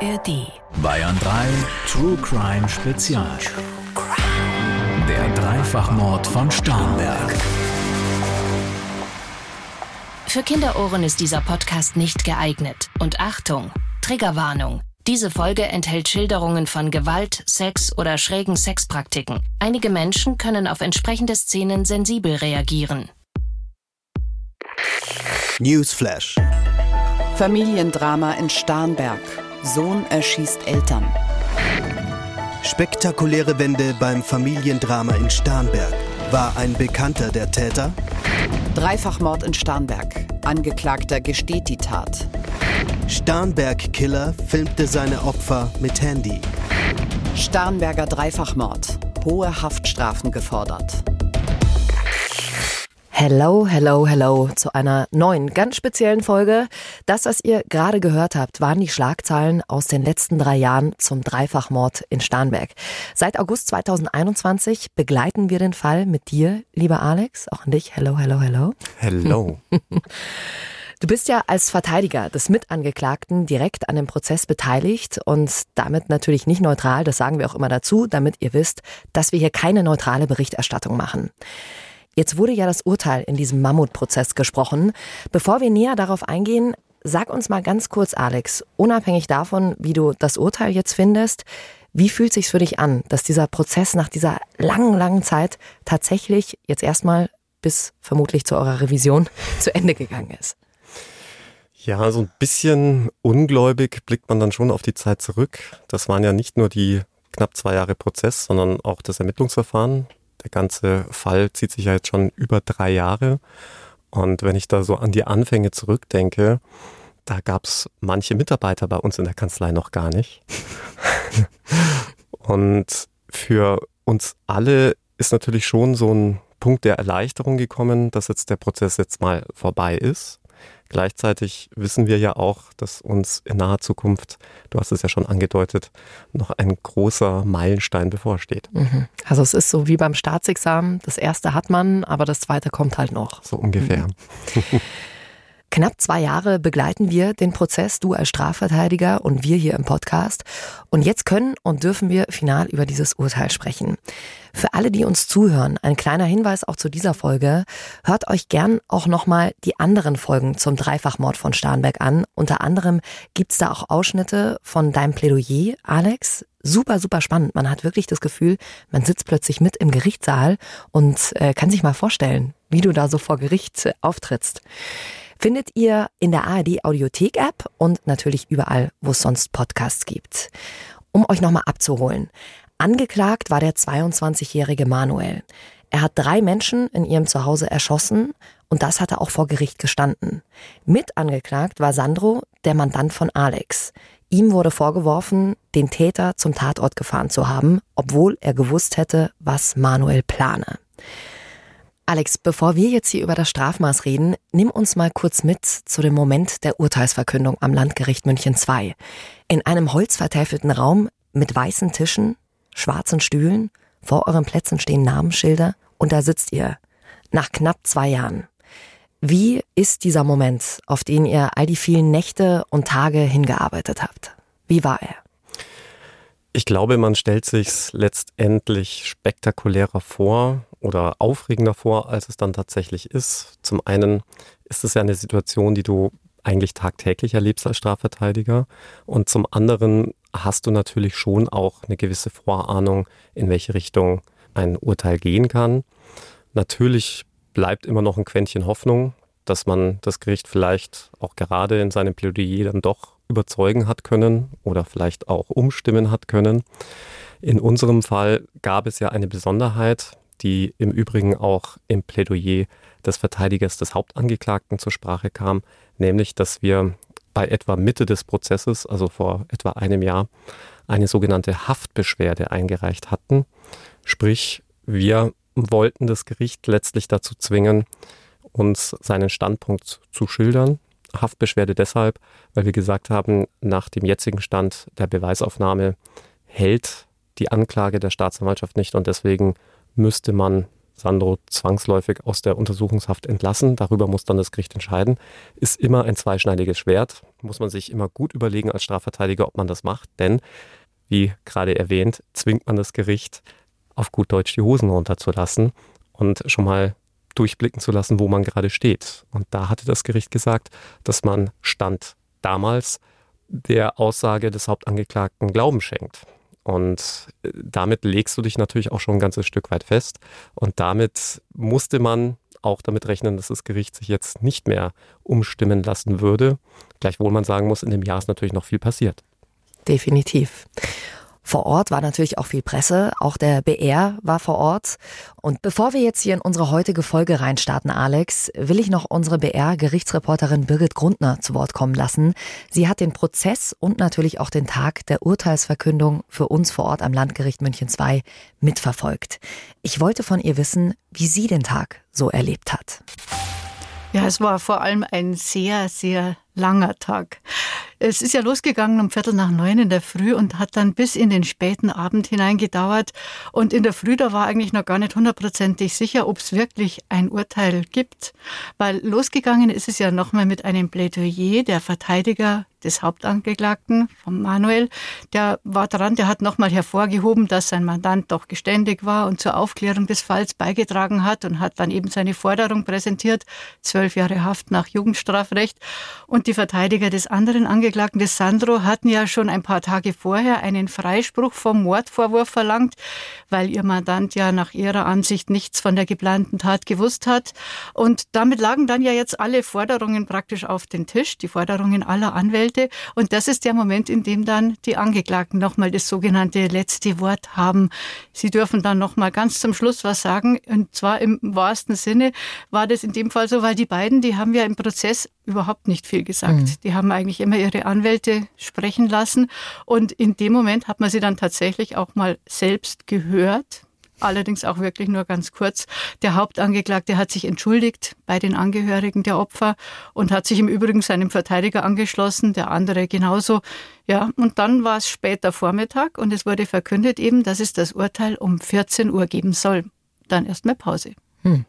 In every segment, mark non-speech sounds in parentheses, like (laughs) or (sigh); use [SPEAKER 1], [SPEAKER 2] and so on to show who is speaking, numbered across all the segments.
[SPEAKER 1] ARD. Bayern 3 True Crime Spezial. Der Dreifachmord von Starnberg.
[SPEAKER 2] Für Kinderohren ist dieser Podcast nicht geeignet. Und Achtung, Triggerwarnung. Diese Folge enthält Schilderungen von Gewalt, Sex oder schrägen Sexpraktiken. Einige Menschen können auf entsprechende Szenen sensibel reagieren.
[SPEAKER 3] Newsflash.
[SPEAKER 4] Familiendrama in Starnberg. Sohn erschießt Eltern.
[SPEAKER 3] Spektakuläre Wende beim Familiendrama in Starnberg. War ein Bekannter der Täter?
[SPEAKER 4] Dreifachmord in Starnberg. Angeklagter gesteht die Tat.
[SPEAKER 3] Starnberg-Killer filmte seine Opfer mit Handy.
[SPEAKER 4] Starnberger Dreifachmord. Hohe Haftstrafen gefordert.
[SPEAKER 5] Hello, hello, hello zu einer neuen, ganz speziellen Folge. Das, was ihr gerade gehört habt, waren die Schlagzeilen aus den letzten drei Jahren zum Dreifachmord in Starnberg. Seit August 2021 begleiten wir den Fall mit dir, lieber Alex, auch an dich. Hello, hello, hello.
[SPEAKER 6] Hello. (laughs) (laughs)
[SPEAKER 5] Du bist ja als Verteidiger des Mitangeklagten direkt an dem Prozess beteiligt und damit natürlich nicht neutral, das sagen wir auch immer dazu, damit ihr wisst, dass wir hier keine neutrale Berichterstattung machen. Jetzt wurde ja das Urteil in diesem Mammutprozess gesprochen. Bevor wir näher darauf eingehen, sag uns mal ganz kurz, Alex, unabhängig davon, wie du das Urteil jetzt findest, wie fühlt sich's für dich an, dass dieser Prozess nach dieser langen, langen Zeit tatsächlich jetzt erstmal bis vermutlich zu eurer Revision (laughs) zu Ende gegangen ist?
[SPEAKER 6] Ja, so ein bisschen ungläubig blickt man dann schon auf die Zeit zurück. Das waren ja nicht nur die knapp zwei Jahre Prozess, sondern auch das Ermittlungsverfahren. Der ganze Fall zieht sich ja jetzt schon über drei Jahre. Und wenn ich da so an die Anfänge zurückdenke, da gab es manche Mitarbeiter bei uns in der Kanzlei noch gar nicht. (laughs) Und für uns alle ist natürlich schon so ein Punkt der Erleichterung gekommen, dass jetzt der Prozess jetzt mal vorbei ist. Gleichzeitig wissen wir ja auch, dass uns in naher Zukunft, du hast es ja schon angedeutet, noch ein großer Meilenstein bevorsteht.
[SPEAKER 5] Mhm. Also es ist so wie beim Staatsexamen, das erste hat man, aber das zweite kommt halt noch.
[SPEAKER 6] So ungefähr.
[SPEAKER 5] Mhm. (laughs) Knapp zwei Jahre begleiten wir den Prozess, du als Strafverteidiger und wir hier im Podcast. Und jetzt können und dürfen wir final über dieses Urteil sprechen. Für alle, die uns zuhören, ein kleiner Hinweis auch zu dieser Folge. Hört euch gern auch nochmal die anderen Folgen zum Dreifachmord von Starnberg an. Unter anderem gibt's da auch Ausschnitte von deinem Plädoyer, Alex. Super, super spannend. Man hat wirklich das Gefühl, man sitzt plötzlich mit im Gerichtssaal und äh, kann sich mal vorstellen, wie du da so vor Gericht äh, auftrittst findet ihr in der ARD Audiothek App und natürlich überall, wo es sonst Podcasts gibt. Um euch nochmal abzuholen. Angeklagt war der 22-jährige Manuel. Er hat drei Menschen in ihrem Zuhause erschossen und das hat er auch vor Gericht gestanden. Mit angeklagt war Sandro, der Mandant von Alex. Ihm wurde vorgeworfen, den Täter zum Tatort gefahren zu haben, obwohl er gewusst hätte, was Manuel plane. Alex, bevor wir jetzt hier über das Strafmaß reden, nimm uns mal kurz mit zu dem Moment der Urteilsverkündung am Landgericht München II. In einem holzvertäfelten Raum mit weißen Tischen, schwarzen Stühlen, vor euren Plätzen stehen Namensschilder und da sitzt ihr. Nach knapp zwei Jahren. Wie ist dieser Moment, auf den ihr all die vielen Nächte und Tage hingearbeitet habt? Wie war er?
[SPEAKER 6] Ich glaube, man stellt sich letztendlich spektakulärer vor oder aufregender vor, als es dann tatsächlich ist. Zum einen ist es ja eine Situation, die du eigentlich tagtäglich erlebst als Strafverteidiger. Und zum anderen hast du natürlich schon auch eine gewisse Vorahnung, in welche Richtung ein Urteil gehen kann. Natürlich bleibt immer noch ein Quäntchen Hoffnung, dass man das Gericht vielleicht auch gerade in seinem Plädoyer dann doch überzeugen hat können oder vielleicht auch umstimmen hat können. In unserem Fall gab es ja eine Besonderheit, die im Übrigen auch im Plädoyer des Verteidigers des Hauptangeklagten zur Sprache kam, nämlich dass wir bei etwa Mitte des Prozesses, also vor etwa einem Jahr, eine sogenannte Haftbeschwerde eingereicht hatten. Sprich, wir wollten das Gericht letztlich dazu zwingen, uns seinen Standpunkt zu schildern. Haftbeschwerde deshalb, weil wir gesagt haben, nach dem jetzigen Stand der Beweisaufnahme hält die Anklage der Staatsanwaltschaft nicht und deswegen müsste man Sandro zwangsläufig aus der Untersuchungshaft entlassen. Darüber muss dann das Gericht entscheiden. Ist immer ein zweischneidiges Schwert. Muss man sich immer gut überlegen als Strafverteidiger, ob man das macht. Denn, wie gerade erwähnt, zwingt man das Gericht, auf gut Deutsch die Hosen runterzulassen und schon mal durchblicken zu lassen, wo man gerade steht. Und da hatte das Gericht gesagt, dass man Stand damals der Aussage des Hauptangeklagten Glauben schenkt. Und äh, damit legst du dich natürlich auch schon ein ganzes Stück weit fest. Und damit musste man auch damit rechnen, dass das Gericht sich jetzt nicht mehr umstimmen lassen würde. Gleichwohl man sagen muss, in dem Jahr ist natürlich noch viel passiert.
[SPEAKER 5] Definitiv. Vor Ort war natürlich auch viel Presse, auch der BR war vor Ort. Und bevor wir jetzt hier in unsere heutige Folge reinstarten, Alex, will ich noch unsere BR-Gerichtsreporterin Birgit Grundner zu Wort kommen lassen. Sie hat den Prozess und natürlich auch den Tag der Urteilsverkündung für uns vor Ort am Landgericht München II mitverfolgt. Ich wollte von ihr wissen, wie sie den Tag so erlebt hat.
[SPEAKER 7] Ja, es war vor allem ein sehr, sehr langer Tag. Es ist ja losgegangen um Viertel nach neun in der Früh und hat dann bis in den späten Abend hinein gedauert. Und in der Früh, da war eigentlich noch gar nicht hundertprozentig sicher, ob es wirklich ein Urteil gibt. Weil losgegangen ist es ja nochmal mit einem Plädoyer der Verteidiger des Hauptangeklagten, von Manuel, der war dran, der hat nochmal hervorgehoben, dass sein Mandant doch geständig war und zur Aufklärung des Falls beigetragen hat und hat dann eben seine Forderung präsentiert, zwölf Jahre Haft nach Jugendstrafrecht. Und die Verteidiger des anderen Angeklagten, des Sandro, hatten ja schon ein paar Tage vorher einen Freispruch vom Mordvorwurf verlangt, weil ihr Mandant ja nach ihrer Ansicht nichts von der geplanten Tat gewusst hat. Und damit lagen dann ja jetzt alle Forderungen praktisch auf den Tisch, die Forderungen aller Anwälte wollte. Und das ist der Moment, in dem dann die Angeklagten nochmal das sogenannte letzte Wort haben. Sie dürfen dann nochmal ganz zum Schluss was sagen. Und zwar im wahrsten Sinne war das in dem Fall so, weil die beiden, die haben ja im Prozess überhaupt nicht viel gesagt. Mhm. Die haben eigentlich immer ihre Anwälte sprechen lassen. Und in dem Moment hat man sie dann tatsächlich auch mal selbst gehört allerdings auch wirklich nur ganz kurz. Der Hauptangeklagte hat sich entschuldigt bei den Angehörigen der Opfer und hat sich im Übrigen seinem Verteidiger angeschlossen, der andere genauso. Ja, und dann war es später Vormittag und es wurde verkündet eben, dass es das Urteil um 14 Uhr geben soll. Dann erstmal Pause. Hm.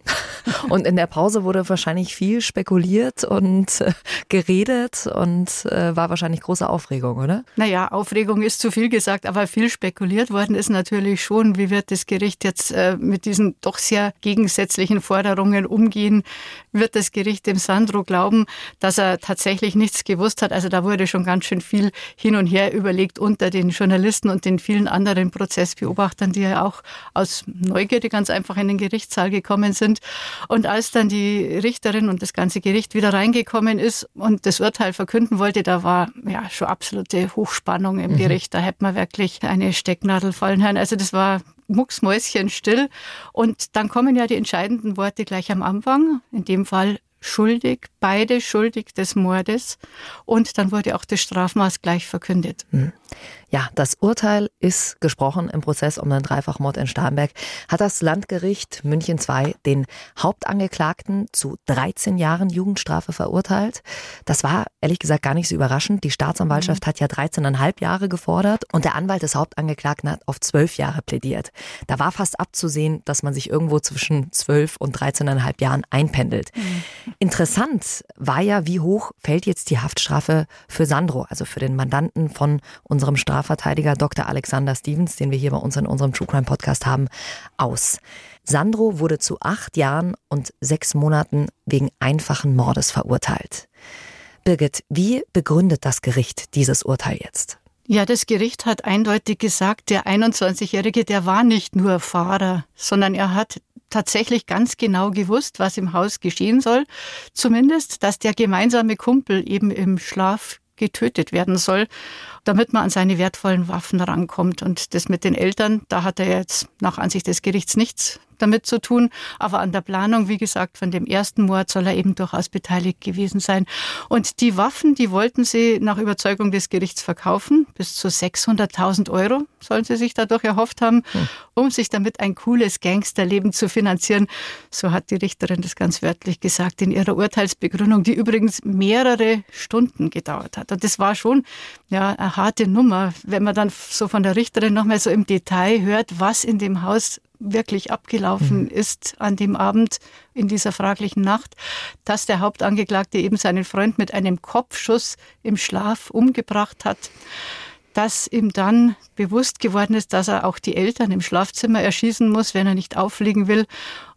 [SPEAKER 5] Und in der Pause wurde wahrscheinlich viel spekuliert und äh, geredet und äh, war wahrscheinlich große Aufregung, oder?
[SPEAKER 7] Naja, Aufregung ist zu viel gesagt, aber viel spekuliert worden ist natürlich schon, wie wird das Gericht jetzt äh, mit diesen doch sehr gegensätzlichen Forderungen umgehen? Wird das Gericht dem Sandro glauben, dass er tatsächlich nichts gewusst hat? Also da wurde schon ganz schön viel hin und her überlegt unter den Journalisten und den vielen anderen Prozessbeobachtern, die ja auch aus Neugierde ganz einfach in den Gerichtssaal gekommen gekommen sind. Und als dann die Richterin und das ganze Gericht wieder reingekommen ist und das Urteil verkünden wollte, da war ja schon absolute Hochspannung im mhm. Gericht. Da hätte man wirklich eine Stecknadel fallen hören. Also das war mucksmäuschen still. Und dann kommen ja die entscheidenden Worte gleich am Anfang. In dem Fall schuldig, beide schuldig des Mordes. Und dann wurde auch das Strafmaß gleich verkündet.
[SPEAKER 5] Mhm. Ja, das Urteil ist gesprochen im Prozess um den Dreifachmord in Starnberg. Hat das Landgericht München II den Hauptangeklagten zu 13 Jahren Jugendstrafe verurteilt. Das war ehrlich gesagt gar nicht so überraschend. Die Staatsanwaltschaft mhm. hat ja 13,5 Jahre gefordert und der Anwalt des Hauptangeklagten hat auf 12 Jahre plädiert. Da war fast abzusehen, dass man sich irgendwo zwischen 12 und 13,5 Jahren einpendelt. Mhm. Interessant war ja, wie hoch fällt jetzt die Haftstrafe für Sandro, also für den Mandanten von unserem Straf Strafverteidiger Dr. Alexander Stevens, den wir hier bei uns in unserem True Crime Podcast haben, aus. Sandro wurde zu acht Jahren und sechs Monaten wegen einfachen Mordes verurteilt. Birgit, wie begründet das Gericht dieses Urteil jetzt?
[SPEAKER 7] Ja, das Gericht hat eindeutig gesagt, der 21-Jährige, der war nicht nur Fahrer, sondern er hat tatsächlich ganz genau gewusst, was im Haus geschehen soll. Zumindest, dass der gemeinsame Kumpel eben im Schlaf getötet werden soll damit man an seine wertvollen Waffen rankommt. Und das mit den Eltern, da hat er jetzt nach Ansicht des Gerichts nichts damit zu tun. Aber an der Planung, wie gesagt, von dem ersten Mord soll er eben durchaus beteiligt gewesen sein. Und die Waffen, die wollten sie nach Überzeugung des Gerichts verkaufen. Bis zu 600.000 Euro sollen sie sich dadurch erhofft haben, hm. um sich damit ein cooles Gangsterleben zu finanzieren. So hat die Richterin das ganz wörtlich gesagt in ihrer Urteilsbegründung, die übrigens mehrere Stunden gedauert hat. Und das war schon ja, eine harte Nummer, wenn man dann so von der Richterin nochmal so im Detail hört, was in dem Haus wirklich abgelaufen mhm. ist an dem Abend in dieser fraglichen Nacht, dass der Hauptangeklagte eben seinen Freund mit einem Kopfschuss im Schlaf umgebracht hat dass ihm dann bewusst geworden ist, dass er auch die Eltern im Schlafzimmer erschießen muss, wenn er nicht auffliegen will.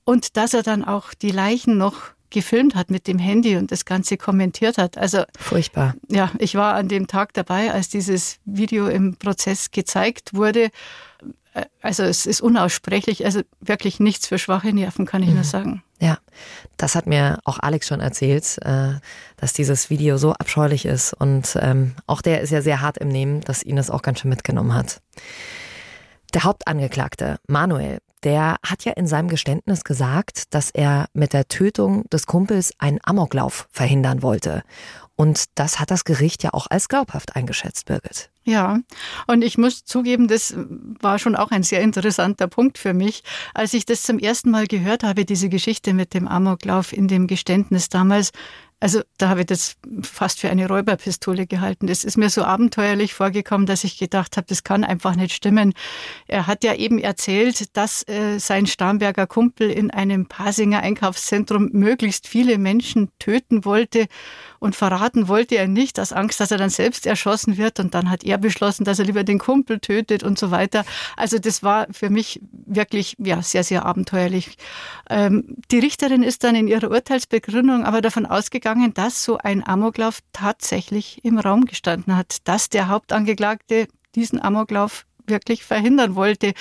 [SPEAKER 7] Und dass er dann auch die Leichen noch gefilmt hat mit dem Handy und das Ganze kommentiert hat. Also
[SPEAKER 5] furchtbar.
[SPEAKER 7] Ja, ich war an dem Tag dabei, als dieses Video im Prozess gezeigt wurde. Also es ist unaussprechlich, also wirklich nichts für schwache Nerven, kann ich mhm. nur sagen.
[SPEAKER 5] Ja, das hat mir auch Alex schon erzählt, äh, dass dieses Video so abscheulich ist und ähm, auch der ist ja sehr hart im Nehmen, dass ihn das auch ganz schön mitgenommen hat. Der Hauptangeklagte, Manuel, der hat ja in seinem Geständnis gesagt, dass er mit der Tötung des Kumpels einen Amoklauf verhindern wollte. Und das hat das Gericht ja auch als glaubhaft eingeschätzt, Birgit.
[SPEAKER 7] Ja, und ich muss zugeben, das war schon auch ein sehr interessanter Punkt für mich, als ich das zum ersten Mal gehört habe, diese Geschichte mit dem Amoklauf in dem Geständnis damals. Also da habe ich das fast für eine Räuberpistole gehalten. Das ist mir so abenteuerlich vorgekommen, dass ich gedacht habe, das kann einfach nicht stimmen. Er hat ja eben erzählt, dass äh, sein Starnberger Kumpel in einem Pasinger Einkaufszentrum möglichst viele Menschen töten wollte und verraten wollte er nicht, aus Angst, dass er dann selbst erschossen wird. Und dann hat er beschlossen, dass er lieber den Kumpel tötet und so weiter. Also das war für mich wirklich ja sehr, sehr abenteuerlich. Ähm, die Richterin ist dann in ihrer Urteilsbegründung aber davon ausgegangen, ausgegangen, dass so ein Amoklauf tatsächlich im Raum gestanden hat, dass der Hauptangeklagte diesen Amoklauf wirklich verhindern wollte.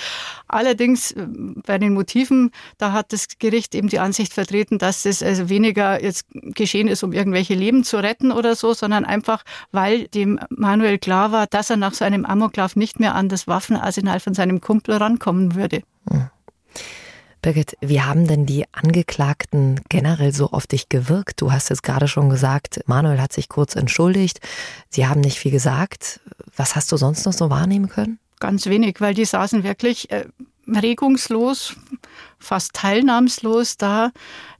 [SPEAKER 7] Allerdings äh, bei den Motiven, da hat das Gericht eben die Ansicht vertreten, dass es also weniger jetzt geschehen ist, um irgendwelche Leben zu retten oder so, sondern einfach, weil dem Manuel klar war, dass er nach so einem Amoklauf nicht mehr an das Waffenarsenal von seinem Kumpel rankommen würde.
[SPEAKER 5] Birgit, wie haben denn die Angeklagten generell so auf dich gewirkt? Du hast es gerade schon gesagt, Manuel hat sich kurz entschuldigt. Sie haben nicht viel gesagt. Was hast du sonst noch so wahrnehmen können?
[SPEAKER 7] Ganz wenig, weil die saßen wirklich äh, regungslos, fast teilnahmslos da.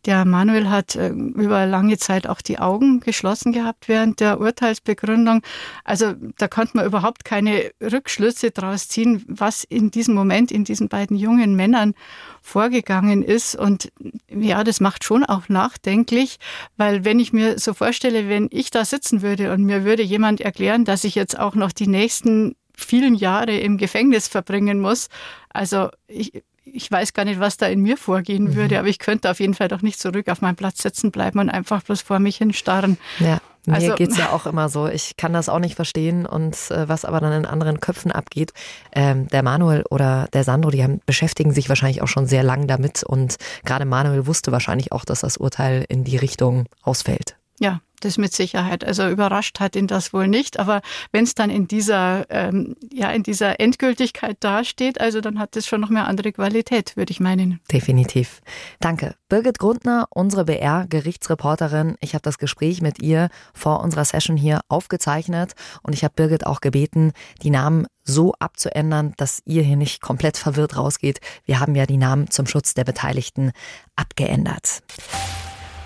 [SPEAKER 7] Der Manuel hat äh, über lange Zeit auch die Augen geschlossen gehabt während der Urteilsbegründung. Also da konnte man überhaupt keine Rückschlüsse daraus ziehen, was in diesem Moment in diesen beiden jungen Männern vorgegangen ist. Und ja, das macht schon auch nachdenklich, weil wenn ich mir so vorstelle, wenn ich da sitzen würde und mir würde jemand erklären, dass ich jetzt auch noch die nächsten vielen Jahre im Gefängnis verbringen muss. Also ich, ich weiß gar nicht, was da in mir vorgehen mhm. würde, aber ich könnte auf jeden Fall doch nicht zurück auf meinem Platz sitzen bleiben und einfach bloß vor mich hinstarren.
[SPEAKER 5] Ja. Mir also, geht's ja (laughs) auch immer so. Ich kann das auch nicht verstehen und äh, was aber dann in anderen Köpfen abgeht. Ähm, der Manuel oder der Sandro, die haben, beschäftigen sich wahrscheinlich auch schon sehr lang damit und gerade Manuel wusste wahrscheinlich auch, dass das Urteil in die Richtung ausfällt.
[SPEAKER 7] Ja, das mit Sicherheit. Also überrascht hat ihn das wohl nicht. Aber wenn es dann in dieser, ähm, ja, in dieser Endgültigkeit dasteht, also dann hat es schon noch mehr andere Qualität, würde ich meinen.
[SPEAKER 5] Definitiv. Danke. Birgit Grundner, unsere BR-Gerichtsreporterin. Ich habe das Gespräch mit ihr vor unserer Session hier aufgezeichnet und ich habe Birgit auch gebeten, die Namen so abzuändern, dass ihr hier nicht komplett verwirrt rausgeht. Wir haben ja die Namen zum Schutz der Beteiligten abgeändert.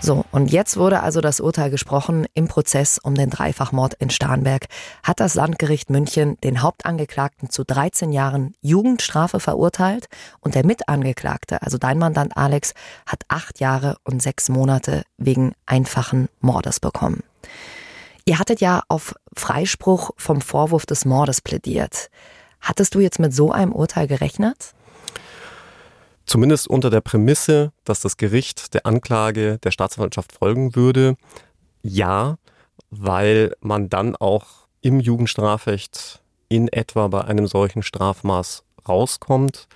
[SPEAKER 5] So, und jetzt wurde also das Urteil gesprochen im Prozess um den Dreifachmord in Starnberg. Hat das Landgericht München den Hauptangeklagten zu 13 Jahren Jugendstrafe verurteilt und der Mitangeklagte, also dein Mandant Alex, hat acht Jahre und sechs Monate wegen einfachen Mordes bekommen. Ihr hattet ja auf Freispruch vom Vorwurf des Mordes plädiert. Hattest du jetzt mit so einem Urteil gerechnet?
[SPEAKER 6] Zumindest unter der Prämisse, dass das Gericht der Anklage der Staatsanwaltschaft folgen würde, ja, weil man dann auch im Jugendstrafrecht in etwa bei einem solchen Strafmaß rauskommt.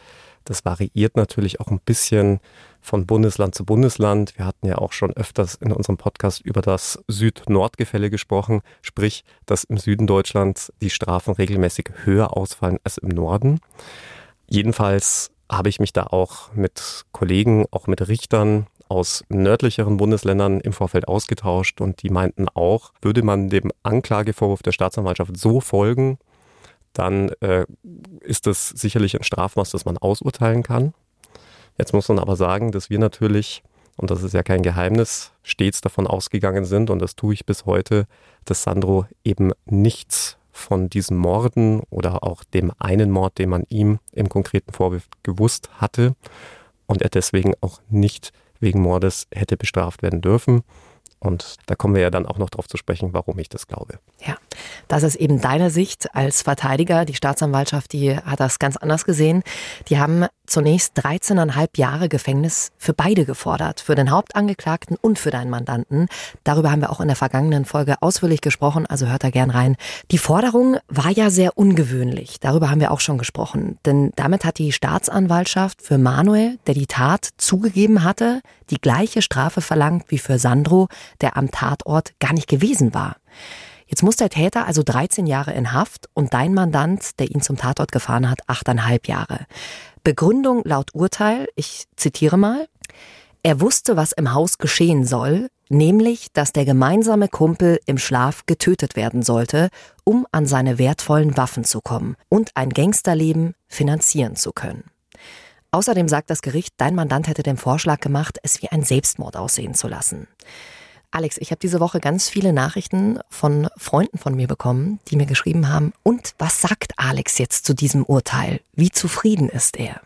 [SPEAKER 6] Das variiert natürlich auch ein bisschen von Bundesland zu Bundesland. Wir hatten ja auch schon öfters in unserem Podcast über das Süd-Nord-Gefälle gesprochen, sprich, dass im Süden Deutschlands die Strafen regelmäßig höher ausfallen als im Norden. Jedenfalls habe ich mich da auch mit Kollegen, auch mit Richtern aus nördlicheren Bundesländern im Vorfeld ausgetauscht und die meinten auch, würde man dem Anklagevorwurf der Staatsanwaltschaft so folgen, dann äh, ist das sicherlich ein Strafmaß, das man ausurteilen kann. Jetzt muss man aber sagen, dass wir natürlich, und das ist ja kein Geheimnis, stets davon ausgegangen sind, und das tue ich bis heute, dass Sandro eben nichts von diesen Morden oder auch dem einen Mord, den man ihm im konkreten Vorwurf gewusst hatte und er deswegen auch nicht wegen Mordes hätte bestraft werden dürfen. Und da kommen wir ja dann auch noch darauf zu sprechen, warum ich das glaube.
[SPEAKER 5] Ja, das ist eben deine Sicht als Verteidiger. Die Staatsanwaltschaft, die hat das ganz anders gesehen. Die haben zunächst 13,5 Jahre Gefängnis für beide gefordert, für den Hauptangeklagten und für deinen Mandanten. Darüber haben wir auch in der vergangenen Folge ausführlich gesprochen, also hört da gern rein. Die Forderung war ja sehr ungewöhnlich. Darüber haben wir auch schon gesprochen, denn damit hat die Staatsanwaltschaft für Manuel, der die Tat zugegeben hatte, die gleiche Strafe verlangt wie für Sandro, der am Tatort gar nicht gewesen war. Jetzt muss der Täter also 13 Jahre in Haft und dein Mandant, der ihn zum Tatort gefahren hat, 8,5 Jahre. Begründung laut Urteil, ich zitiere mal, er wusste, was im Haus geschehen soll, nämlich, dass der gemeinsame Kumpel im Schlaf getötet werden sollte, um an seine wertvollen Waffen zu kommen und ein Gangsterleben finanzieren zu können. Außerdem sagt das Gericht, dein Mandant hätte den Vorschlag gemacht, es wie ein Selbstmord aussehen zu lassen. Alex, ich habe diese Woche ganz viele Nachrichten von Freunden von mir bekommen, die mir geschrieben haben, und was sagt Alex jetzt zu diesem Urteil? Wie zufrieden ist er?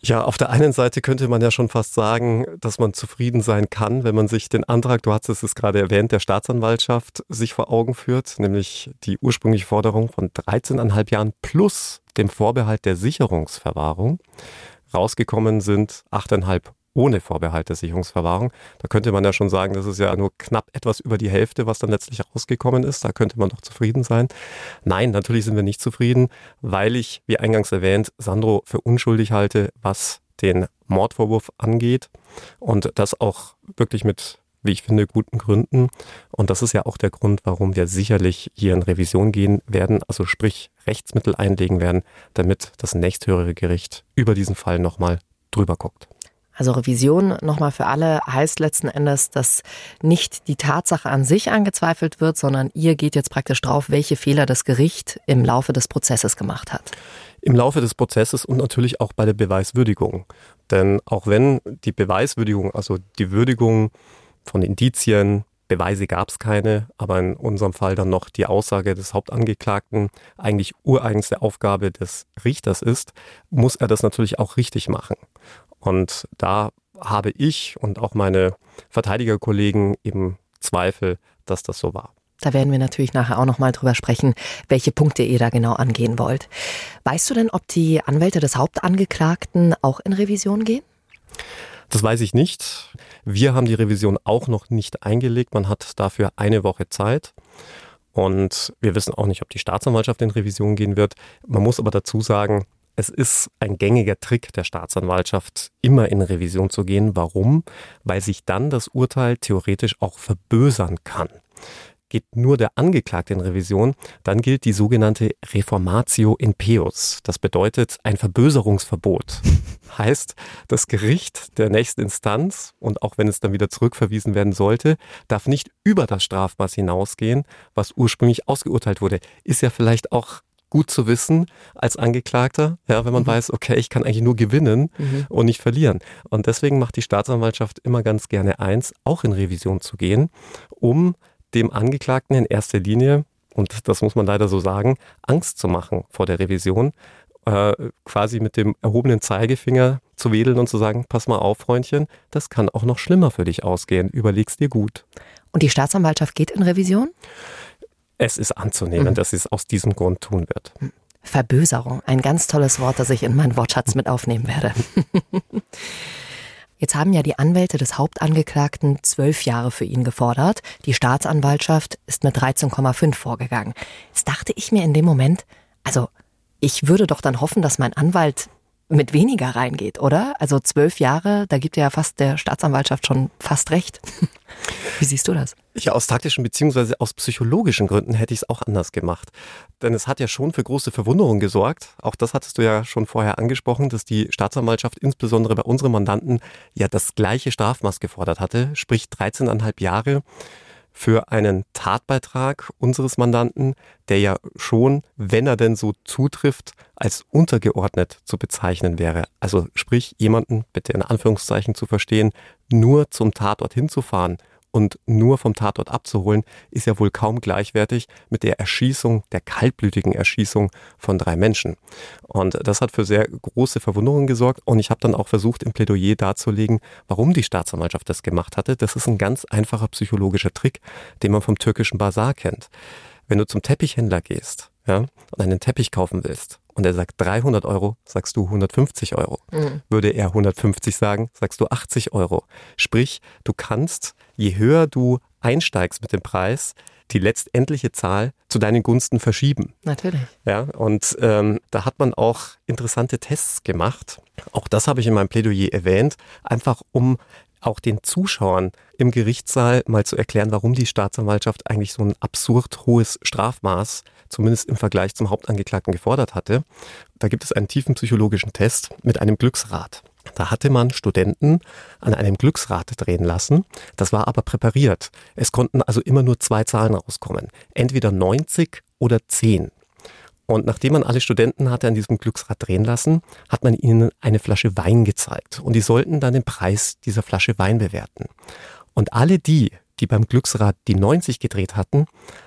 [SPEAKER 6] Ja, auf der einen Seite könnte man ja schon fast sagen, dass man zufrieden sein kann, wenn man sich den Antrag, du hast es gerade erwähnt, der Staatsanwaltschaft sich vor Augen führt, nämlich die ursprüngliche Forderung von 13,5 Jahren plus dem Vorbehalt der Sicherungsverwahrung. Rausgekommen sind 8,5 ohne Vorbehalt der Sicherungsverwahrung. Da könnte man ja schon sagen, das ist ja nur knapp etwas über die Hälfte, was dann letztlich rausgekommen ist. Da könnte man doch zufrieden sein. Nein, natürlich sind wir nicht zufrieden, weil ich, wie eingangs erwähnt, Sandro für unschuldig halte, was den Mordvorwurf angeht. Und das auch wirklich mit wie ich finde, guten Gründen. Und das ist ja auch der Grund, warum wir sicherlich hier in Revision gehen werden, also sprich Rechtsmittel einlegen werden, damit das nächsthöhere Gericht über diesen Fall nochmal drüber guckt.
[SPEAKER 5] Also Revision nochmal für alle heißt letzten Endes, dass nicht die Tatsache an sich angezweifelt wird, sondern ihr geht jetzt praktisch drauf, welche Fehler das Gericht im Laufe des Prozesses gemacht hat.
[SPEAKER 6] Im Laufe des Prozesses und natürlich auch bei der Beweiswürdigung. Denn auch wenn die Beweiswürdigung, also die Würdigung von Indizien, Beweise gab es keine, aber in unserem Fall dann noch die Aussage des Hauptangeklagten eigentlich ureigenste Aufgabe des Richters ist, muss er das natürlich auch richtig machen. Und da habe ich und auch meine Verteidigerkollegen eben Zweifel, dass das so war.
[SPEAKER 5] Da werden wir natürlich nachher auch nochmal drüber sprechen, welche Punkte ihr da genau angehen wollt. Weißt du denn, ob die Anwälte des Hauptangeklagten auch in Revision gehen?
[SPEAKER 6] Das weiß ich nicht. Wir haben die Revision auch noch nicht eingelegt. Man hat dafür eine Woche Zeit. Und wir wissen auch nicht, ob die Staatsanwaltschaft in Revision gehen wird. Man muss aber dazu sagen, es ist ein gängiger Trick der Staatsanwaltschaft, immer in Revision zu gehen. Warum? Weil sich dann das Urteil theoretisch auch verbösern kann. Geht nur der Angeklagte in Revision, dann gilt die sogenannte Reformatio in Peus. Das bedeutet ein Verböserungsverbot. (laughs) heißt, das Gericht der nächsten Instanz, und auch wenn es dann wieder zurückverwiesen werden sollte, darf nicht über das Strafmaß hinausgehen, was ursprünglich ausgeurteilt wurde. Ist ja vielleicht auch gut zu wissen als Angeklagter, ja, wenn man mhm. weiß, okay, ich kann eigentlich nur gewinnen mhm. und nicht verlieren. Und deswegen macht die Staatsanwaltschaft immer ganz gerne eins, auch in Revision zu gehen, um dem Angeklagten in erster Linie, und das muss man leider so sagen, Angst zu machen vor der Revision, äh, quasi mit dem erhobenen Zeigefinger zu wedeln und zu sagen, pass mal auf, Freundchen, das kann auch noch schlimmer für dich ausgehen, überleg's dir gut.
[SPEAKER 5] Und die Staatsanwaltschaft geht in Revision?
[SPEAKER 6] Es ist anzunehmen, mhm. dass sie es aus diesem Grund tun wird.
[SPEAKER 5] Verböserung, ein ganz tolles Wort, das ich in meinen Wortschatz mit aufnehmen werde. Jetzt haben ja die Anwälte des Hauptangeklagten zwölf Jahre für ihn gefordert. Die Staatsanwaltschaft ist mit 13,5 vorgegangen. Jetzt dachte ich mir in dem Moment, also ich würde doch dann hoffen, dass mein Anwalt mit weniger reingeht, oder? Also zwölf Jahre, da gibt ja fast der Staatsanwaltschaft schon fast recht. (laughs) Wie siehst du das?
[SPEAKER 6] Ja, aus taktischen bzw. aus psychologischen Gründen hätte ich es auch anders gemacht. Denn es hat ja schon für große Verwunderung gesorgt. Auch das hattest du ja schon vorher angesprochen, dass die Staatsanwaltschaft insbesondere bei unseren Mandanten ja das gleiche Strafmaß gefordert hatte, sprich 13,5 Jahre für einen Tatbeitrag unseres Mandanten, der ja schon, wenn er denn so zutrifft, als untergeordnet zu bezeichnen wäre. Also sprich, jemanden, bitte in Anführungszeichen zu verstehen, nur zum Tatort hinzufahren und nur vom Tatort abzuholen, ist ja wohl kaum gleichwertig mit der Erschießung, der kaltblütigen Erschießung von drei Menschen. Und das hat für sehr große Verwunderung gesorgt und ich habe dann auch versucht, im Plädoyer darzulegen, warum die Staatsanwaltschaft das gemacht hatte. Das ist ein ganz einfacher psychologischer Trick, den man vom türkischen Bazar kennt. Wenn du zum Teppichhändler gehst ja, und einen Teppich kaufen willst und er sagt 300 Euro, sagst du 150 Euro. Mhm. Würde er 150 sagen, sagst du 80 Euro. Sprich, du kannst, je höher du einsteigst mit dem Preis, die letztendliche Zahl zu deinen Gunsten verschieben.
[SPEAKER 5] Natürlich.
[SPEAKER 6] Ja, und ähm, da hat man auch interessante Tests gemacht. Auch das habe ich in meinem Plädoyer erwähnt, einfach um auch den Zuschauern im Gerichtssaal mal zu erklären, warum die Staatsanwaltschaft eigentlich so ein absurd hohes Strafmaß, zumindest im Vergleich zum Hauptangeklagten, gefordert hatte. Da gibt es einen tiefen psychologischen Test mit einem Glücksrad. Da hatte man Studenten an einem Glücksrad drehen lassen. Das war aber präpariert. Es konnten also immer nur zwei Zahlen rauskommen. Entweder 90 oder 10. Und nachdem man alle Studenten hatte an diesem Glücksrad drehen lassen, hat man ihnen eine Flasche Wein gezeigt. Und die sollten dann den Preis dieser Flasche Wein bewerten. Und alle die, die beim Glücksrad die 90 gedreht hatten,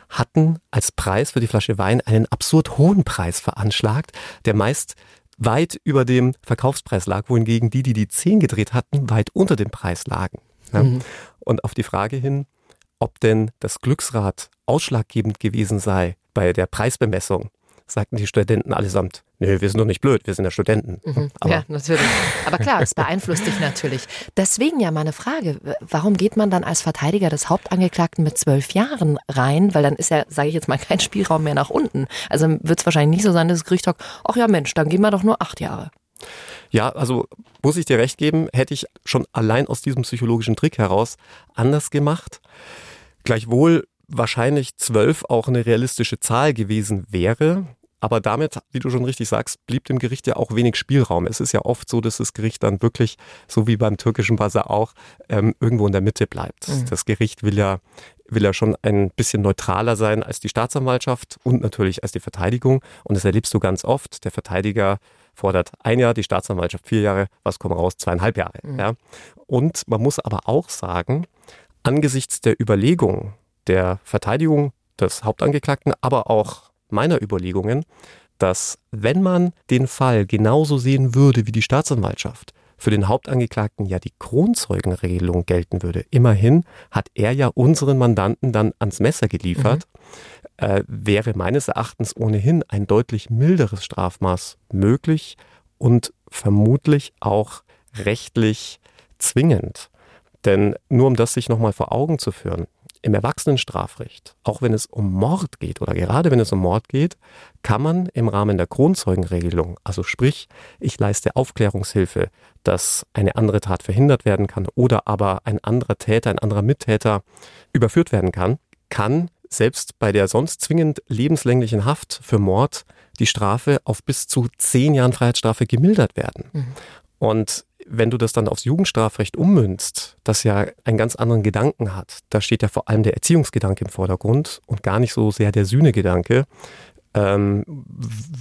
[SPEAKER 6] hatten als Preis für die Flasche Wein einen absurd hohen Preis veranschlagt, der meist weit über dem Verkaufspreis lag, wohingegen die, die die 10 gedreht hatten, weit unter dem Preis lagen. Ja. Mhm. Und auf die Frage hin, ob denn das Glücksrad ausschlaggebend gewesen sei bei der Preisbemessung, sagten die Studenten allesamt. Nö, wir sind doch nicht blöd, wir sind ja Studenten.
[SPEAKER 5] Mhm, ja, natürlich. Aber klar, es beeinflusst dich natürlich. Deswegen ja meine Frage, warum geht man dann als Verteidiger des Hauptangeklagten mit zwölf Jahren rein? Weil dann ist ja, sage ich jetzt mal, kein Spielraum mehr nach unten. Also wird es wahrscheinlich nicht so sein, dass das Gericht sagt, ach ja Mensch, dann gehen wir doch nur acht Jahre.
[SPEAKER 6] Ja, also muss ich dir recht geben, hätte ich schon allein aus diesem psychologischen Trick heraus anders gemacht. Gleichwohl wahrscheinlich zwölf auch eine realistische Zahl gewesen wäre. Aber damit, wie du schon richtig sagst, blieb dem Gericht ja auch wenig Spielraum. Es ist ja oft so, dass das Gericht dann wirklich, so wie beim türkischen Basar auch, ähm, irgendwo in der Mitte bleibt. Mhm. Das Gericht will ja, will ja schon ein bisschen neutraler sein als die Staatsanwaltschaft und natürlich als die Verteidigung. Und das erlebst du ganz oft. Der Verteidiger fordert ein Jahr, die Staatsanwaltschaft vier Jahre, was kommt raus? Zweieinhalb Jahre. Mhm. Ja. Und man muss aber auch sagen, angesichts der Überlegung der Verteidigung des Hauptangeklagten, aber auch meiner Überlegungen, dass wenn man den Fall genauso sehen würde wie die Staatsanwaltschaft, für den Hauptangeklagten ja die Kronzeugenregelung gelten würde. Immerhin hat er ja unseren Mandanten dann ans Messer geliefert. Mhm. Äh, wäre meines Erachtens ohnehin ein deutlich milderes Strafmaß möglich und vermutlich auch rechtlich zwingend. Denn nur um das sich nochmal vor Augen zu führen, im Erwachsenenstrafrecht, auch wenn es um Mord geht oder gerade wenn es um Mord geht, kann man im Rahmen der Kronzeugenregelung, also sprich, ich leiste Aufklärungshilfe, dass eine andere Tat verhindert werden kann oder aber ein anderer Täter, ein anderer Mittäter überführt werden kann, kann selbst bei der sonst zwingend lebenslänglichen Haft für Mord die Strafe auf bis zu zehn Jahren Freiheitsstrafe gemildert werden. Mhm. Und wenn du das dann aufs Jugendstrafrecht ummünzt, das ja einen ganz anderen Gedanken hat, da steht ja vor allem der Erziehungsgedanke im Vordergrund und gar nicht so sehr der Sühnegedanke, ähm,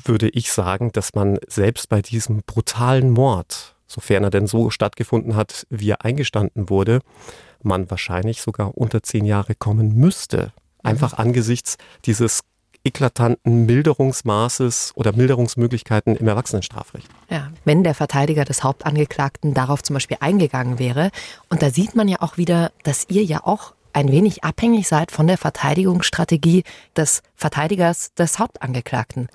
[SPEAKER 6] würde ich sagen, dass man selbst bei diesem brutalen Mord, sofern er denn so stattgefunden hat, wie er eingestanden wurde, man wahrscheinlich sogar unter zehn Jahre kommen müsste. Einfach mhm. angesichts dieses eklatanten Milderungsmaßes oder Milderungsmöglichkeiten im Erwachsenenstrafrecht.
[SPEAKER 5] Ja, wenn der Verteidiger des Hauptangeklagten darauf zum Beispiel eingegangen wäre. Und da sieht man ja auch wieder, dass ihr ja auch ein wenig abhängig seid von der Verteidigungsstrategie des Verteidigers des Hauptangeklagten.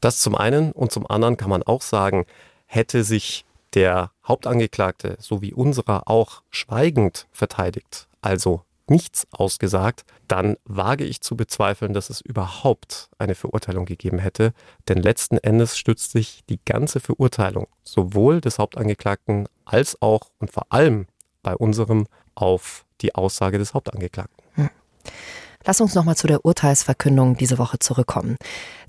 [SPEAKER 6] Das zum einen und zum anderen kann man auch sagen, hätte sich der Hauptangeklagte sowie unserer auch schweigend verteidigt, also nichts ausgesagt, dann wage ich zu bezweifeln, dass es überhaupt eine Verurteilung gegeben hätte. Denn letzten Endes stützt sich die ganze Verurteilung sowohl des Hauptangeklagten als auch und vor allem bei unserem auf die Aussage des Hauptangeklagten. Hm.
[SPEAKER 5] Lass uns nochmal zu der Urteilsverkündung diese Woche zurückkommen.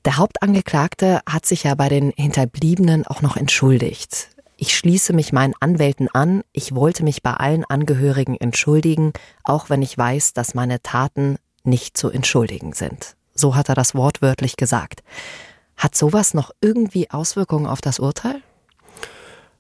[SPEAKER 5] Der Hauptangeklagte hat sich ja bei den Hinterbliebenen auch noch entschuldigt. Ich schließe mich meinen Anwälten an, ich wollte mich bei allen Angehörigen entschuldigen, auch wenn ich weiß, dass meine Taten nicht zu entschuldigen sind. So hat er das wortwörtlich gesagt. Hat sowas noch irgendwie Auswirkungen auf das Urteil?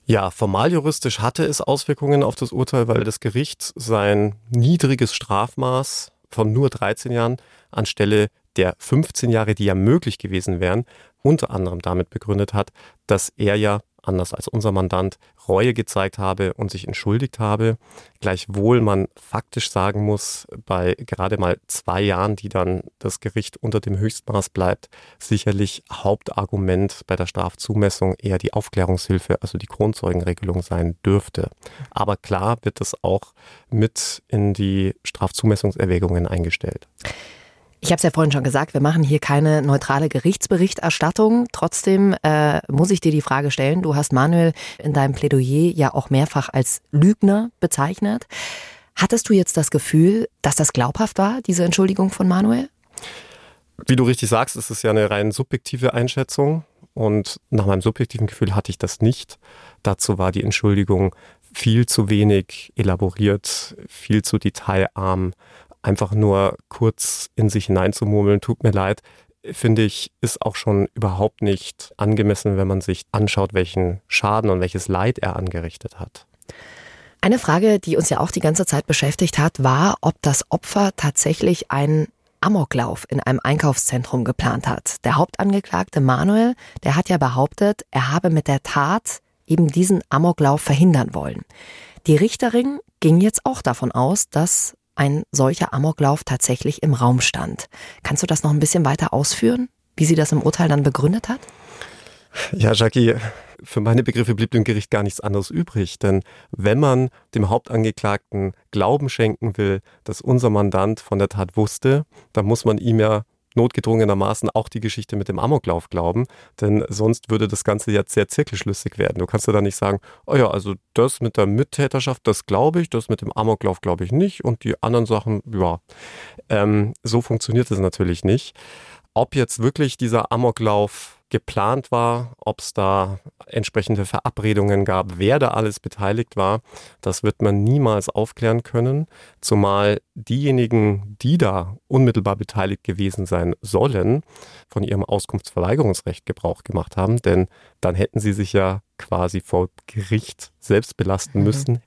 [SPEAKER 6] Ja, formal juristisch hatte es Auswirkungen auf das Urteil, weil das Gericht sein niedriges Strafmaß von nur 13 Jahren anstelle der 15 Jahre, die ja möglich gewesen wären, unter anderem damit begründet hat, dass er ja anders als unser Mandant, Reue gezeigt habe und sich entschuldigt habe. Gleichwohl man faktisch sagen muss, bei gerade mal zwei Jahren, die dann das Gericht unter dem Höchstmaß bleibt, sicherlich Hauptargument bei der Strafzumessung eher die Aufklärungshilfe, also die Kronzeugenregelung sein dürfte. Aber klar wird es auch mit in die Strafzumessungserwägungen eingestellt.
[SPEAKER 5] Ich habe es ja vorhin schon gesagt, wir machen hier keine neutrale Gerichtsberichterstattung. Trotzdem äh, muss ich dir die Frage stellen, du hast Manuel in deinem Plädoyer ja auch mehrfach als Lügner bezeichnet. Hattest du jetzt das Gefühl, dass das glaubhaft war, diese Entschuldigung von Manuel?
[SPEAKER 6] Wie du richtig sagst, ist es ja eine rein subjektive Einschätzung. Und nach meinem subjektiven Gefühl hatte ich das nicht. Dazu war die Entschuldigung viel zu wenig elaboriert, viel zu detailarm einfach nur kurz in sich hineinzumurmeln, tut mir leid, finde ich, ist auch schon überhaupt nicht angemessen, wenn man sich anschaut, welchen Schaden und welches Leid er angerichtet hat.
[SPEAKER 5] Eine Frage, die uns ja auch die ganze Zeit beschäftigt hat, war, ob das Opfer tatsächlich einen Amoklauf in einem Einkaufszentrum geplant hat. Der Hauptangeklagte Manuel, der hat ja behauptet, er habe mit der Tat eben diesen Amoklauf verhindern wollen. Die Richterin ging jetzt auch davon aus, dass ein solcher Amoklauf tatsächlich im Raum stand. Kannst du das noch ein bisschen weiter ausführen, wie sie das im Urteil dann begründet hat?
[SPEAKER 6] Ja, Jackie, für meine Begriffe blieb dem Gericht gar nichts anderes übrig. Denn wenn man dem Hauptangeklagten Glauben schenken will, dass unser Mandant von der Tat wusste, dann muss man ihm ja notgedrungenermaßen auch die Geschichte mit dem Amoklauf glauben, denn sonst würde das Ganze jetzt sehr zirkelschlüssig werden. Du kannst ja dann nicht sagen, oh ja, also das mit der Mittäterschaft, das glaube ich, das mit dem Amoklauf glaube ich nicht und die anderen Sachen, ja, ähm, so funktioniert es natürlich nicht. Ob jetzt wirklich dieser Amoklauf geplant war, ob es da entsprechende Verabredungen gab, wer da alles beteiligt war, das wird man niemals aufklären können, zumal diejenigen, die da unmittelbar beteiligt gewesen sein sollen, von ihrem Auskunftsverweigerungsrecht Gebrauch gemacht haben, denn dann hätten sie sich ja quasi vor Gericht selbst belasten mhm. müssen.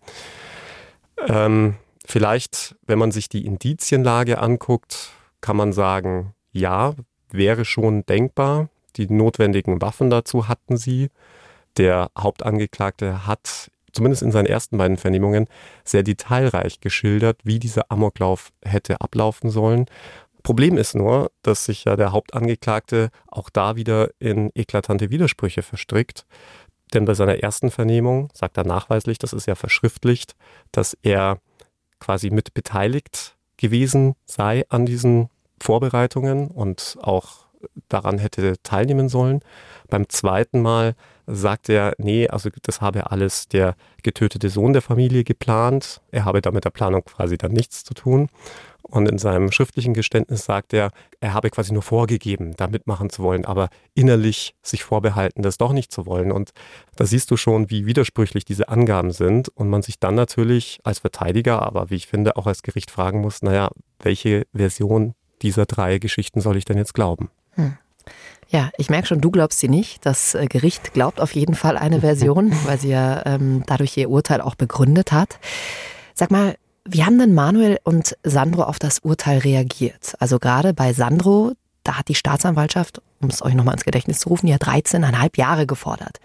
[SPEAKER 6] Ähm, vielleicht, wenn man sich die Indizienlage anguckt, kann man sagen, ja, wäre schon denkbar. Die notwendigen Waffen dazu hatten sie. Der Hauptangeklagte hat zumindest in seinen ersten beiden Vernehmungen sehr detailreich geschildert, wie dieser Amoklauf hätte ablaufen sollen. Problem ist nur, dass sich ja der Hauptangeklagte auch da wieder in eklatante Widersprüche verstrickt. Denn bei seiner ersten Vernehmung sagt er nachweislich, das ist ja verschriftlicht, dass er quasi mit beteiligt gewesen sei an diesen Vorbereitungen und auch daran hätte teilnehmen sollen. Beim zweiten Mal sagt er, nee, also das habe alles der getötete Sohn der Familie geplant. Er habe da mit der Planung quasi dann nichts zu tun. Und in seinem schriftlichen Geständnis sagt er, er habe quasi nur vorgegeben, da mitmachen zu wollen, aber innerlich sich vorbehalten, das doch nicht zu wollen. Und da siehst du schon, wie widersprüchlich diese Angaben sind und man sich dann natürlich als Verteidiger, aber wie ich finde, auch als Gericht fragen muss, naja, welche Version dieser drei Geschichten soll ich denn jetzt glauben? Hm.
[SPEAKER 5] Ja, ich merke schon, du glaubst sie nicht. Das äh, Gericht glaubt auf jeden Fall eine (laughs) Version, weil sie ja ähm, dadurch ihr Urteil auch begründet hat. Sag mal, wie haben denn Manuel und Sandro auf das Urteil reagiert? Also gerade bei Sandro, da hat die Staatsanwaltschaft, um es euch nochmal ins Gedächtnis zu rufen, ja 13,5 Jahre gefordert.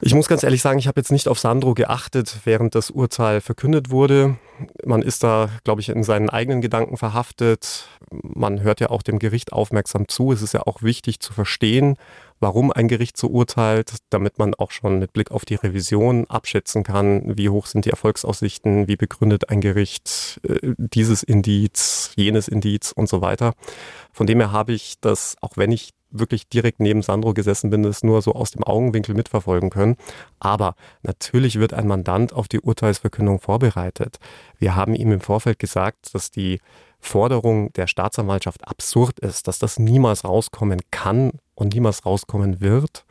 [SPEAKER 6] Ich muss ganz ehrlich sagen, ich habe jetzt nicht auf Sandro geachtet, während das Urteil verkündet wurde. Man ist da, glaube ich, in seinen eigenen Gedanken verhaftet. Man hört ja auch dem Gericht aufmerksam zu. Es ist ja auch wichtig zu verstehen, warum ein Gericht so urteilt, damit man auch schon mit Blick auf die Revision abschätzen kann, wie hoch sind die Erfolgsaussichten, wie begründet ein Gericht äh, dieses Indiz, jenes Indiz und so weiter. Von dem her habe ich das, auch wenn ich wirklich direkt neben Sandro gesessen bin, das nur so aus dem Augenwinkel mitverfolgen können. Aber natürlich wird ein Mandant auf die Urteilsverkündung vorbereitet. Wir haben ihm im Vorfeld gesagt, dass die Forderung der Staatsanwaltschaft absurd ist, dass das niemals rauskommen kann und niemals rauskommen wird.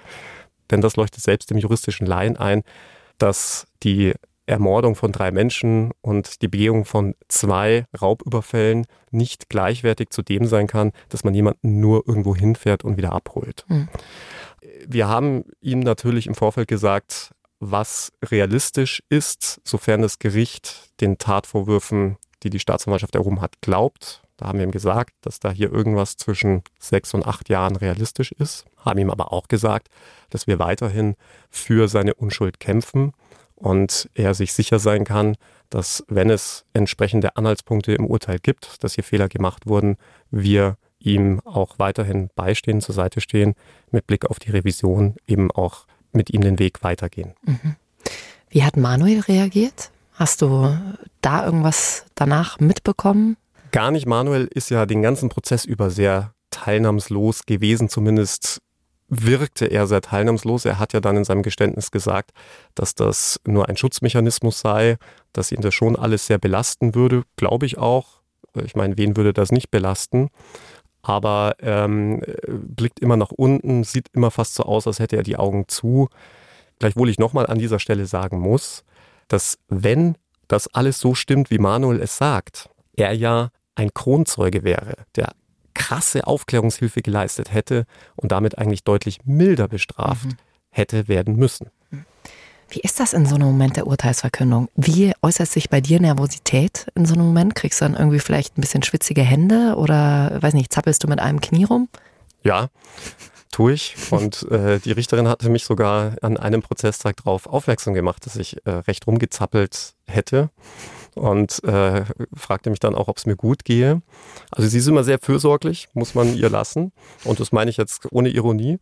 [SPEAKER 6] Denn das leuchtet selbst dem juristischen Laien ein, dass die Ermordung von drei Menschen und die Begehung von zwei Raubüberfällen nicht gleichwertig zu dem sein kann, dass man jemanden nur irgendwo hinfährt und wieder abholt. Mhm. Wir haben ihm natürlich im Vorfeld gesagt, was realistisch ist, sofern das Gericht den Tatvorwürfen, die die Staatsanwaltschaft erhoben hat, glaubt. Da haben wir ihm gesagt, dass da hier irgendwas zwischen sechs und acht Jahren realistisch ist, haben ihm aber auch gesagt, dass wir weiterhin für seine Unschuld kämpfen und er sich sicher sein kann, dass wenn es entsprechende Anhaltspunkte im Urteil gibt, dass hier Fehler gemacht wurden, wir ihm auch weiterhin beistehen, zur Seite stehen, mit Blick auf die Revision eben auch mit ihm den Weg weitergehen. Mhm.
[SPEAKER 5] Wie hat Manuel reagiert? Hast du da irgendwas danach mitbekommen?
[SPEAKER 6] Gar nicht. Manuel ist ja den ganzen Prozess über sehr teilnahmslos gewesen, zumindest wirkte er sehr teilnahmslos. Er hat ja dann in seinem Geständnis gesagt, dass das nur ein Schutzmechanismus sei, dass ihn das schon alles sehr belasten würde. Glaube ich auch. Ich meine, wen würde das nicht belasten? Aber ähm, blickt immer nach unten, sieht immer fast so aus, als hätte er die Augen zu. Gleichwohl ich nochmal an dieser Stelle sagen muss, dass wenn das alles so stimmt, wie Manuel es sagt, er ja ein Kronzeuge wäre, der krasse Aufklärungshilfe geleistet hätte und damit eigentlich deutlich milder bestraft mhm. hätte werden müssen.
[SPEAKER 5] Wie ist das in so einem Moment der Urteilsverkündung? Wie äußert sich bei dir Nervosität in so einem Moment? Kriegst du dann irgendwie vielleicht ein bisschen schwitzige Hände oder, weiß nicht, zappelst du mit einem Knie rum?
[SPEAKER 6] Ja, tue ich. Und (laughs) äh, die Richterin hatte mich sogar an einem Prozesstag darauf aufmerksam gemacht, dass ich äh, recht rumgezappelt hätte und äh, fragte mich dann auch, ob es mir gut gehe. Also sie ist immer sehr fürsorglich, muss man ihr lassen. Und das meine ich jetzt ohne Ironie.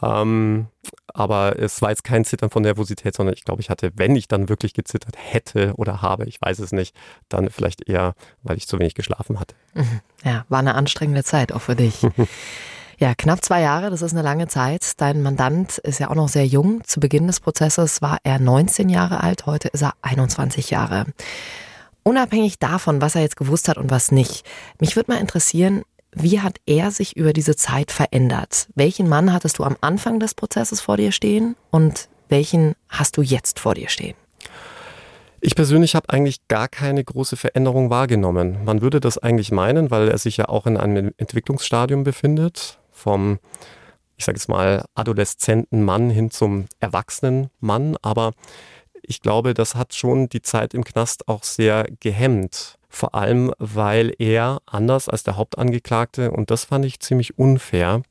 [SPEAKER 6] Ähm, aber es war jetzt kein Zittern von Nervosität, sondern ich glaube, ich hatte, wenn ich dann wirklich gezittert hätte oder habe, ich weiß es nicht, dann vielleicht eher, weil ich zu wenig geschlafen hatte. (laughs)
[SPEAKER 5] Ja, war eine anstrengende Zeit auch für dich. (laughs) Ja, knapp zwei Jahre, das ist eine lange Zeit. Dein Mandant ist ja auch noch sehr jung. Zu Beginn des Prozesses war er 19 Jahre alt, heute ist er 21 Jahre. Unabhängig davon, was er jetzt gewusst hat und was nicht, mich würde mal interessieren, wie hat er sich über diese Zeit verändert? Welchen Mann hattest du am Anfang des Prozesses vor dir stehen und welchen hast du jetzt vor dir stehen?
[SPEAKER 6] Ich persönlich habe eigentlich gar keine große Veränderung wahrgenommen. Man würde das eigentlich meinen, weil er sich ja auch in einem Entwicklungsstadium befindet, vom, ich sage jetzt mal, adoleszenten Mann hin zum erwachsenen Mann. Aber ich glaube, das hat schon die Zeit im Knast auch sehr gehemmt. Vor allem, weil er anders als der Hauptangeklagte, und das fand ich ziemlich unfair,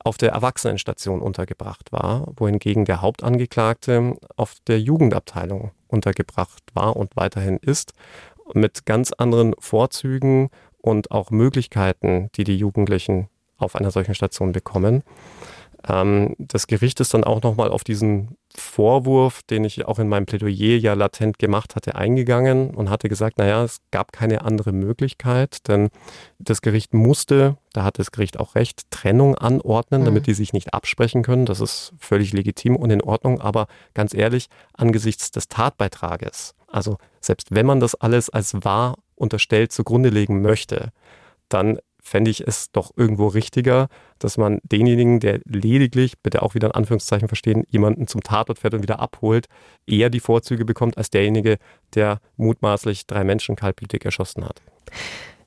[SPEAKER 6] auf der Erwachsenenstation untergebracht war, wohingegen der Hauptangeklagte auf der Jugendabteilung untergebracht war und weiterhin ist, mit ganz anderen Vorzügen und auch Möglichkeiten, die die Jugendlichen auf einer solchen Station bekommen. Ähm, das Gericht ist dann auch nochmal auf diesen Vorwurf, den ich auch in meinem Plädoyer ja latent gemacht hatte, eingegangen und hatte gesagt, naja, es gab keine andere Möglichkeit, denn das Gericht musste, da hat das Gericht auch recht, Trennung anordnen, mhm. damit die sich nicht absprechen können. Das ist völlig legitim und in Ordnung, aber ganz ehrlich, angesichts des Tatbeitrages, also selbst wenn man das alles als wahr unterstellt zugrunde legen möchte, dann fände ich es doch irgendwo richtiger, dass man denjenigen, der lediglich, bitte auch wieder in Anführungszeichen verstehen, jemanden zum Tatort fährt und wieder abholt, eher die Vorzüge bekommt als derjenige, der mutmaßlich drei Menschen kaltblütig erschossen hat.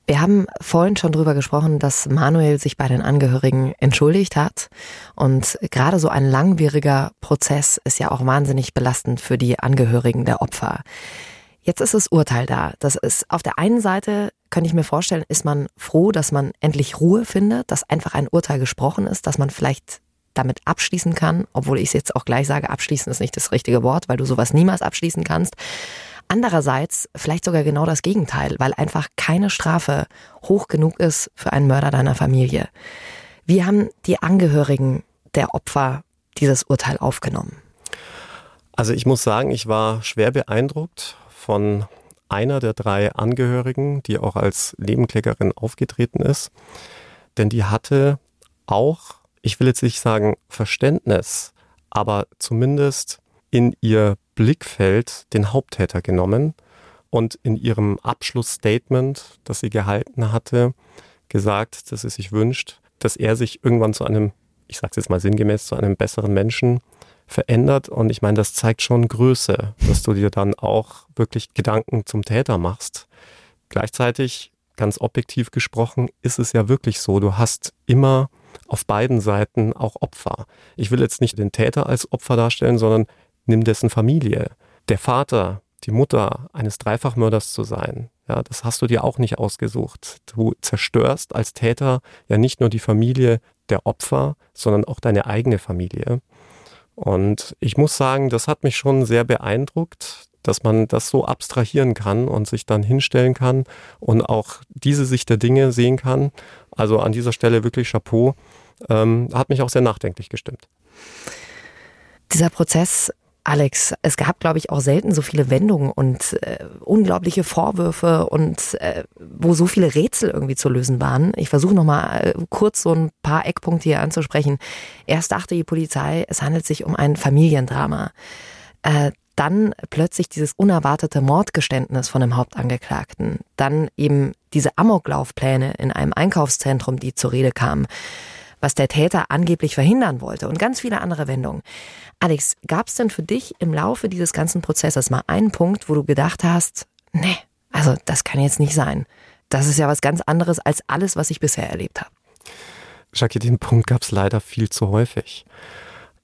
[SPEAKER 5] Wir haben vorhin schon drüber gesprochen, dass Manuel sich bei den Angehörigen entschuldigt hat. Und gerade so ein langwieriger Prozess ist ja auch wahnsinnig belastend für die Angehörigen der Opfer. Jetzt ist das Urteil da. Das ist auf der einen Seite, könnte ich mir vorstellen, ist man froh, dass man endlich Ruhe findet, dass einfach ein Urteil gesprochen ist, dass man vielleicht damit abschließen kann, obwohl ich es jetzt auch gleich sage, abschließen ist nicht das richtige Wort, weil du sowas niemals abschließen kannst. Andererseits vielleicht sogar genau das Gegenteil, weil einfach keine Strafe hoch genug ist für einen Mörder deiner Familie. Wie haben die Angehörigen der Opfer dieses Urteil aufgenommen?
[SPEAKER 6] Also ich muss sagen, ich war schwer beeindruckt von einer der drei Angehörigen, die auch als Nebenklägerin aufgetreten ist. Denn die hatte auch, ich will jetzt nicht sagen Verständnis, aber zumindest in ihr Blickfeld den Haupttäter genommen und in ihrem Abschlussstatement, das sie gehalten hatte, gesagt, dass sie sich wünscht, dass er sich irgendwann zu einem, ich sage es jetzt mal sinngemäß, zu einem besseren Menschen verändert. Und ich meine, das zeigt schon Größe, dass du dir dann auch wirklich Gedanken zum Täter machst. Gleichzeitig, ganz objektiv gesprochen, ist es ja wirklich so, du hast immer auf beiden Seiten auch Opfer. Ich will jetzt nicht den Täter als Opfer darstellen, sondern nimm dessen Familie. Der Vater, die Mutter eines Dreifachmörders zu sein, ja, das hast du dir auch nicht ausgesucht. Du zerstörst als Täter ja nicht nur die Familie der Opfer, sondern auch deine eigene Familie. Und ich muss sagen, das hat mich schon sehr beeindruckt, dass man das so abstrahieren kann und sich dann hinstellen kann und auch diese Sicht der Dinge sehen kann. Also an dieser Stelle wirklich Chapeau. Ähm, hat mich auch sehr nachdenklich gestimmt.
[SPEAKER 5] Dieser Prozess Alex, es gab, glaube ich, auch selten so viele Wendungen und äh, unglaubliche Vorwürfe und äh, wo so viele Rätsel irgendwie zu lösen waren. Ich versuche nochmal äh, kurz so ein paar Eckpunkte hier anzusprechen. Erst dachte die Polizei, es handelt sich um ein Familiendrama. Äh, dann plötzlich dieses unerwartete Mordgeständnis von dem Hauptangeklagten. Dann eben diese Amoklaufpläne in einem Einkaufszentrum, die zur Rede kamen was der Täter angeblich verhindern wollte und ganz viele andere Wendungen. Alex, gab es denn für dich im Laufe dieses ganzen Prozesses mal einen Punkt, wo du gedacht hast, nee, also das kann jetzt nicht sein. Das ist ja was ganz anderes als alles, was ich bisher erlebt habe.
[SPEAKER 6] Jackie, den Punkt gab es leider viel zu häufig.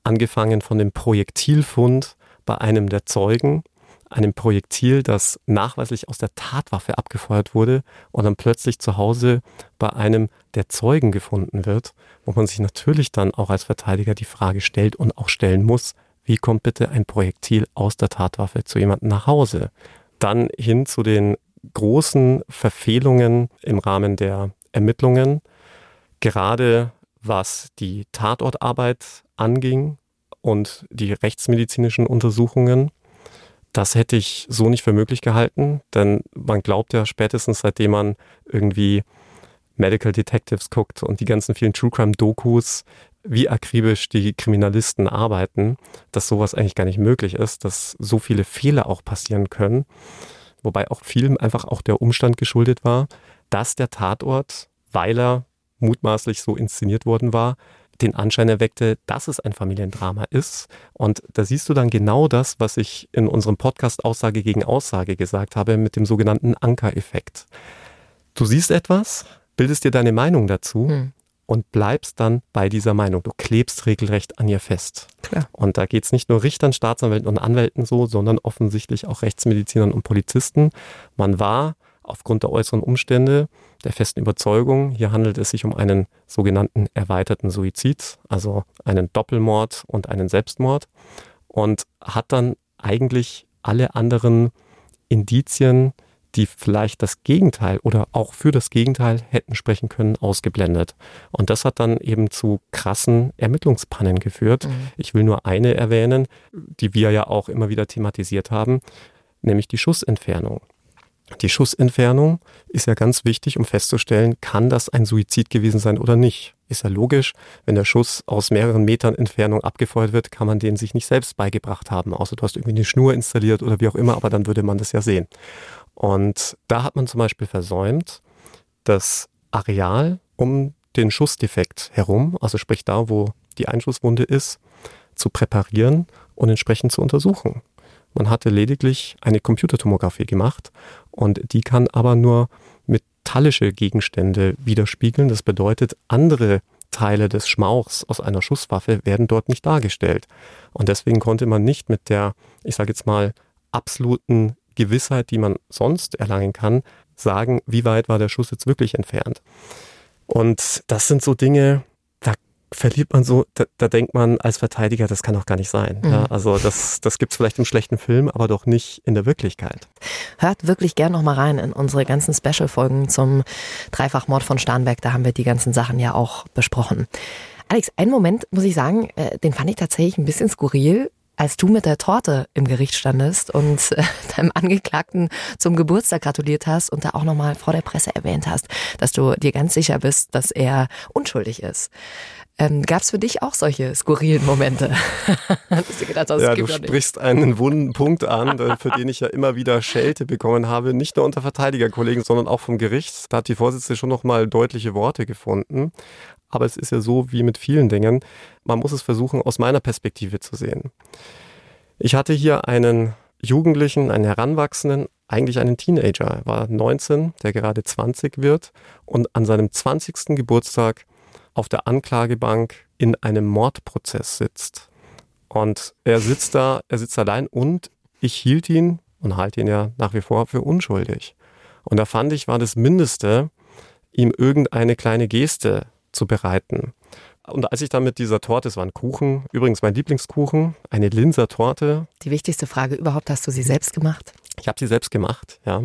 [SPEAKER 6] Angefangen von dem Projektilfund bei einem der Zeugen, einem Projektil, das nachweislich aus der Tatwaffe abgefeuert wurde und dann plötzlich zu Hause bei einem der Zeugen gefunden wird, wo man sich natürlich dann auch als Verteidiger die Frage stellt und auch stellen muss, wie kommt bitte ein Projektil aus der Tatwaffe zu jemandem nach Hause? Dann hin zu den großen Verfehlungen im Rahmen der Ermittlungen, gerade was die Tatortarbeit anging und die rechtsmedizinischen Untersuchungen. Das hätte ich so nicht für möglich gehalten, denn man glaubt ja spätestens seitdem man irgendwie Medical Detectives guckt und die ganzen vielen True Crime Dokus, wie akribisch die Kriminalisten arbeiten, dass sowas eigentlich gar nicht möglich ist, dass so viele Fehler auch passieren können. Wobei auch viel einfach auch der Umstand geschuldet war, dass der Tatort, weil er mutmaßlich so inszeniert worden war, den Anschein erweckte, dass es ein Familiendrama ist. Und da siehst du dann genau das, was ich in unserem Podcast Aussage gegen Aussage gesagt habe, mit dem sogenannten Anker-Effekt. Du siehst etwas, bildest dir deine Meinung dazu hm. und bleibst dann bei dieser Meinung. Du klebst regelrecht an ihr fest. Klar. Und da geht es nicht nur Richtern, Staatsanwälten und Anwälten so, sondern offensichtlich auch Rechtsmedizinern und Polizisten. Man war aufgrund der äußeren Umstände der festen Überzeugung, hier handelt es sich um einen sogenannten erweiterten Suizid, also einen Doppelmord und einen Selbstmord und hat dann eigentlich alle anderen Indizien, die vielleicht das Gegenteil oder auch für das Gegenteil hätten sprechen können, ausgeblendet. Und das hat dann eben zu krassen Ermittlungspannen geführt. Mhm. Ich will nur eine erwähnen, die wir ja auch immer wieder thematisiert haben, nämlich die Schussentfernung. Die Schussentfernung ist ja ganz wichtig, um festzustellen, kann das ein Suizid gewesen sein oder nicht. Ist ja logisch, wenn der Schuss aus mehreren Metern Entfernung abgefeuert wird, kann man den sich nicht selbst beigebracht haben, außer du hast irgendwie eine Schnur installiert oder wie auch immer, aber dann würde man das ja sehen. Und da hat man zum Beispiel versäumt, das Areal um den Schussdefekt herum, also sprich da, wo die Einschusswunde ist, zu präparieren und entsprechend zu untersuchen. Man hatte lediglich eine Computertomographie gemacht und die kann aber nur metallische Gegenstände widerspiegeln. Das bedeutet, andere Teile des Schmauchs aus einer Schusswaffe werden dort nicht dargestellt. Und deswegen konnte man nicht mit der, ich sage jetzt mal, absoluten Gewissheit, die man sonst erlangen kann, sagen, wie weit war der Schuss jetzt wirklich entfernt. Und das sind so Dinge, verliert man so, da, da, denkt man als Verteidiger, das kann doch gar nicht sein. Mhm. Ja, also das, das gibt es vielleicht im schlechten Film, aber doch nicht in der Wirklichkeit.
[SPEAKER 5] Hört wirklich gern nochmal rein in unsere ganzen Special-Folgen zum Dreifachmord von Starnberg. Da haben wir die ganzen Sachen ja auch besprochen. Alex, einen Moment muss ich sagen, äh, den fand ich tatsächlich ein bisschen skurril als du mit der Torte im Gericht standest und äh, (laughs) deinem Angeklagten zum Geburtstag gratuliert hast und da auch nochmal vor der Presse erwähnt hast, dass du dir ganz sicher bist, dass er unschuldig ist. Ähm, Gab es für dich auch solche skurrilen Momente? (laughs)
[SPEAKER 6] du gedacht, ja, du sprichst einen wunden Punkt an, für den ich ja immer wieder Schelte bekommen habe, nicht nur unter Verteidigerkollegen, sondern auch vom Gericht. Da hat die Vorsitzende schon nochmal deutliche Worte gefunden. Aber es ist ja so wie mit vielen Dingen, man muss es versuchen, aus meiner Perspektive zu sehen. Ich hatte hier einen Jugendlichen, einen Heranwachsenden, eigentlich einen Teenager. Er war 19, der gerade 20 wird und an seinem 20. Geburtstag auf der Anklagebank in einem Mordprozess sitzt. Und er sitzt da, er sitzt allein und ich hielt ihn und halte ihn ja nach wie vor für unschuldig. Und da fand ich, war das Mindeste, ihm irgendeine kleine Geste zu bereiten. Und als ich dann mit dieser Torte, es war ein Kuchen, übrigens mein Lieblingskuchen, eine Linser Torte.
[SPEAKER 5] Die wichtigste Frage überhaupt, hast du sie selbst gemacht?
[SPEAKER 6] Ich habe sie selbst gemacht, ja.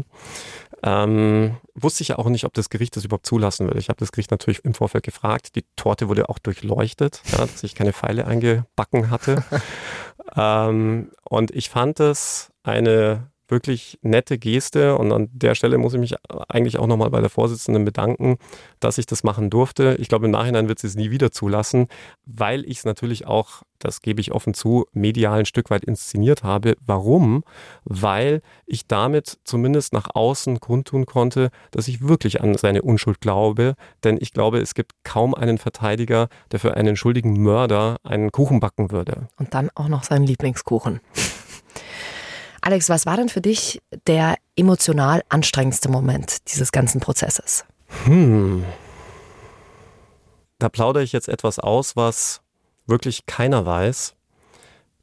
[SPEAKER 6] Ähm, wusste ich ja auch nicht, ob das Gericht das überhaupt zulassen will. Ich habe das Gericht natürlich im Vorfeld gefragt. Die Torte wurde auch durchleuchtet, ja, (laughs) dass ich keine Pfeile eingebacken hatte. (laughs) ähm, und ich fand es eine wirklich nette Geste und an der Stelle muss ich mich eigentlich auch nochmal bei der Vorsitzenden bedanken, dass ich das machen durfte. Ich glaube, im Nachhinein wird sie es nie wieder zulassen, weil ich es natürlich auch, das gebe ich offen zu, medial ein Stück weit inszeniert habe. Warum? Weil ich damit zumindest nach außen kundtun konnte, dass ich wirklich an seine Unschuld glaube, denn ich glaube, es gibt kaum einen Verteidiger, der für einen schuldigen Mörder einen Kuchen backen würde.
[SPEAKER 5] Und dann auch noch seinen Lieblingskuchen. Alex, was war denn für dich der emotional anstrengendste Moment dieses ganzen Prozesses?
[SPEAKER 6] Hm. Da plaudere ich jetzt etwas aus, was wirklich keiner weiß.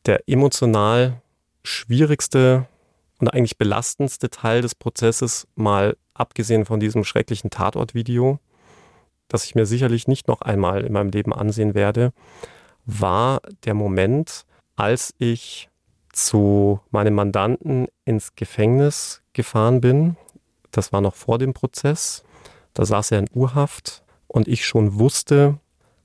[SPEAKER 6] Der emotional schwierigste und eigentlich belastendste Teil des Prozesses, mal abgesehen von diesem schrecklichen Tatortvideo, das ich mir sicherlich nicht noch einmal in meinem Leben ansehen werde, war der Moment, als ich zu meinem Mandanten ins Gefängnis gefahren bin. Das war noch vor dem Prozess. Da saß er in Urhaft und ich schon wusste,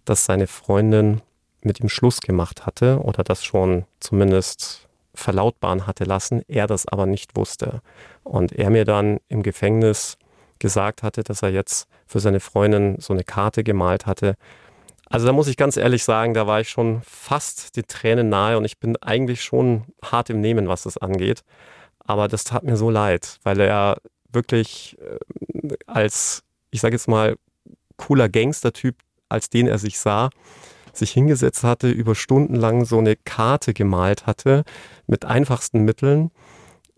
[SPEAKER 6] dass seine Freundin mit ihm Schluss gemacht hatte oder das schon zumindest verlautbaren hatte lassen, er das aber nicht wusste. Und er mir dann im Gefängnis gesagt hatte, dass er jetzt für seine Freundin so eine Karte gemalt hatte, also da muss ich ganz ehrlich sagen, da war ich schon fast die Tränen nahe und ich bin eigentlich schon hart im Nehmen, was das angeht. Aber das tat mir so leid, weil er wirklich äh, als, ich sage jetzt mal, cooler Gangstertyp, als den er sich sah, sich hingesetzt hatte, über Stunden lang so eine Karte gemalt hatte, mit einfachsten Mitteln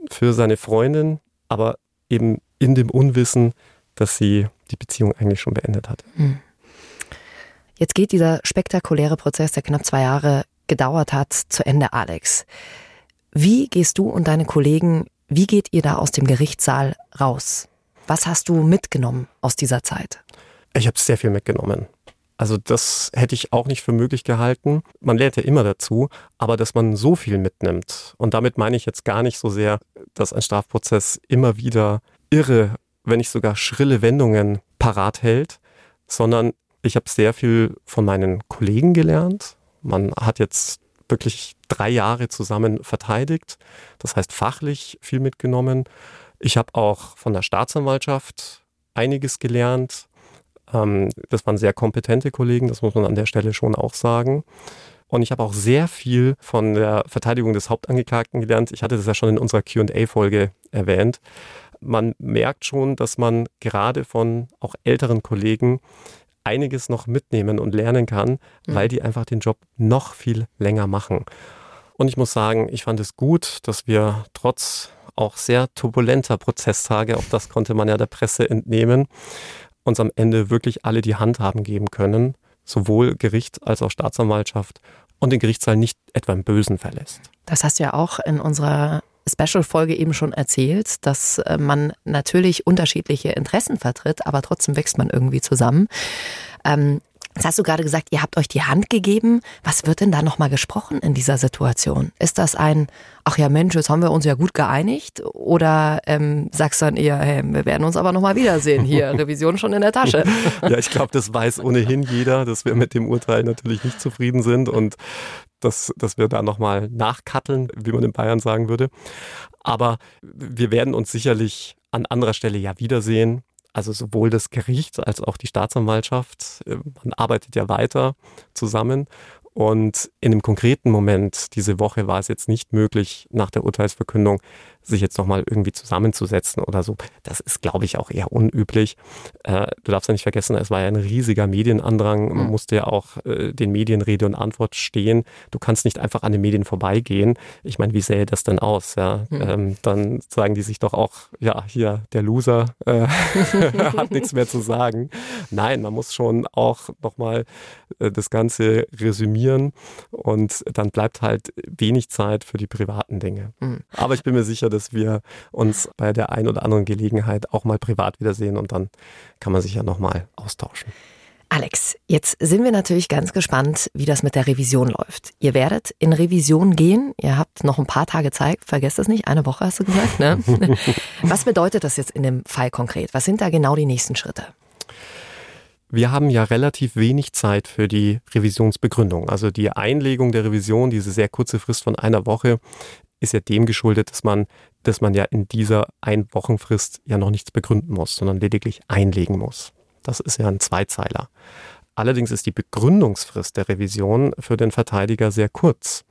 [SPEAKER 6] für seine Freundin, aber eben in dem Unwissen, dass sie die Beziehung eigentlich schon beendet hatte. Hm.
[SPEAKER 5] Jetzt geht dieser spektakuläre Prozess, der knapp zwei Jahre gedauert hat, zu Ende, Alex. Wie gehst du und deine Kollegen, wie geht ihr da aus dem Gerichtssaal raus? Was hast du mitgenommen aus dieser Zeit?
[SPEAKER 6] Ich habe sehr viel mitgenommen. Also das hätte ich auch nicht für möglich gehalten. Man lernt ja immer dazu, aber dass man so viel mitnimmt. Und damit meine ich jetzt gar nicht so sehr, dass ein Strafprozess immer wieder irre, wenn nicht sogar schrille Wendungen parat hält, sondern ich habe sehr viel von meinen Kollegen gelernt. Man hat jetzt wirklich drei Jahre zusammen verteidigt, das heißt fachlich viel mitgenommen. Ich habe auch von der Staatsanwaltschaft einiges gelernt. Ähm, das waren sehr kompetente Kollegen, das muss man an der Stelle schon auch sagen. Und ich habe auch sehr viel von der Verteidigung des Hauptangeklagten gelernt. Ich hatte das ja schon in unserer QA-Folge erwähnt. Man merkt schon, dass man gerade von auch älteren Kollegen einiges noch mitnehmen und lernen kann, mhm. weil die einfach den Job noch viel länger machen. Und ich muss sagen, ich fand es gut, dass wir trotz auch sehr turbulenter Prozesstage, auch das konnte man ja der Presse entnehmen, uns am Ende wirklich alle die Handhaben geben können, sowohl Gericht als auch Staatsanwaltschaft und den Gerichtssaal nicht etwa im Bösen verlässt.
[SPEAKER 5] Das hast du ja auch in unserer Special-Folge eben schon erzählt, dass äh, man natürlich unterschiedliche Interessen vertritt, aber trotzdem wächst man irgendwie zusammen. Ähm, Jetzt hast du gerade gesagt, ihr habt euch die Hand gegeben. Was wird denn da nochmal gesprochen in dieser Situation? Ist das ein, ach ja Mensch, jetzt haben wir uns ja gut geeinigt? Oder ähm, sagst du dann eher, hey, wir werden uns aber nochmal wiedersehen hier, (laughs) Revision schon in der Tasche?
[SPEAKER 6] ja, ich glaube, das weiß ohnehin jeder, dass wir mit dem Urteil natürlich nicht zufrieden sind und dass, dass wir da nochmal nachkatteln, wie man in Bayern sagen würde. Aber wir werden uns sicherlich an anderer Stelle ja wiedersehen. Also sowohl das Gericht als auch die Staatsanwaltschaft, äh, man arbeitet ja weiter zusammen. Und in dem konkreten Moment, diese Woche, war es jetzt nicht möglich, nach der Urteilsverkündung sich jetzt nochmal irgendwie zusammenzusetzen oder so. Das ist, glaube ich, auch eher unüblich. Äh, du darfst ja nicht vergessen, es war ja ein riesiger Medienandrang. Man mhm. musste ja auch äh, den Medien Rede und Antwort stehen. Du kannst nicht einfach an den Medien vorbeigehen. Ich meine, wie sähe das denn aus? Ja? Mhm. Ähm, dann sagen die sich doch auch, ja, hier, der Loser äh, (laughs) hat nichts mehr zu sagen. Nein, man muss schon auch nochmal äh, das Ganze resümieren und dann bleibt halt wenig Zeit für die privaten Dinge. Mhm. Aber ich bin mir sicher, dass wir uns bei der ein oder anderen Gelegenheit auch mal privat wiedersehen und dann kann man sich ja nochmal austauschen.
[SPEAKER 5] Alex, jetzt sind wir natürlich ganz gespannt, wie das mit der Revision läuft. Ihr werdet in Revision gehen. Ihr habt noch ein paar Tage Zeit. Vergesst das nicht. Eine Woche hast du gesagt. Ne? (laughs) Was bedeutet das jetzt in dem Fall konkret? Was sind da genau die nächsten Schritte?
[SPEAKER 6] Wir haben ja relativ wenig Zeit für die Revisionsbegründung. Also die Einlegung der Revision, diese sehr kurze Frist von einer Woche, ist ja dem geschuldet, dass man, dass man ja in dieser Einwochenfrist ja noch nichts begründen muss, sondern lediglich einlegen muss. Das ist ja ein Zweizeiler. Allerdings ist die Begründungsfrist der Revision für den Verteidiger sehr kurz.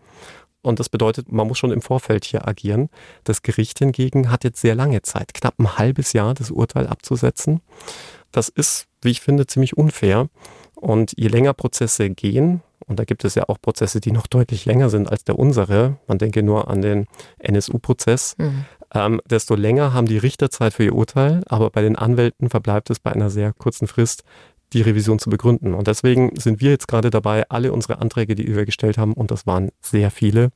[SPEAKER 6] Und das bedeutet, man muss schon im Vorfeld hier agieren. Das Gericht hingegen hat jetzt sehr lange Zeit, knapp ein halbes Jahr, das Urteil abzusetzen. Das ist, wie ich finde, ziemlich unfair. Und je länger Prozesse gehen, und da gibt es ja auch Prozesse, die noch deutlich länger sind als der unsere, man denke nur an den NSU-Prozess, mhm ähm, desto länger haben die Richter Zeit für ihr Urteil, aber bei den Anwälten verbleibt es bei einer sehr kurzen Frist, die Revision zu begründen. Und deswegen sind wir jetzt gerade dabei, alle unsere Anträge, die wir gestellt haben, und das waren sehr viele,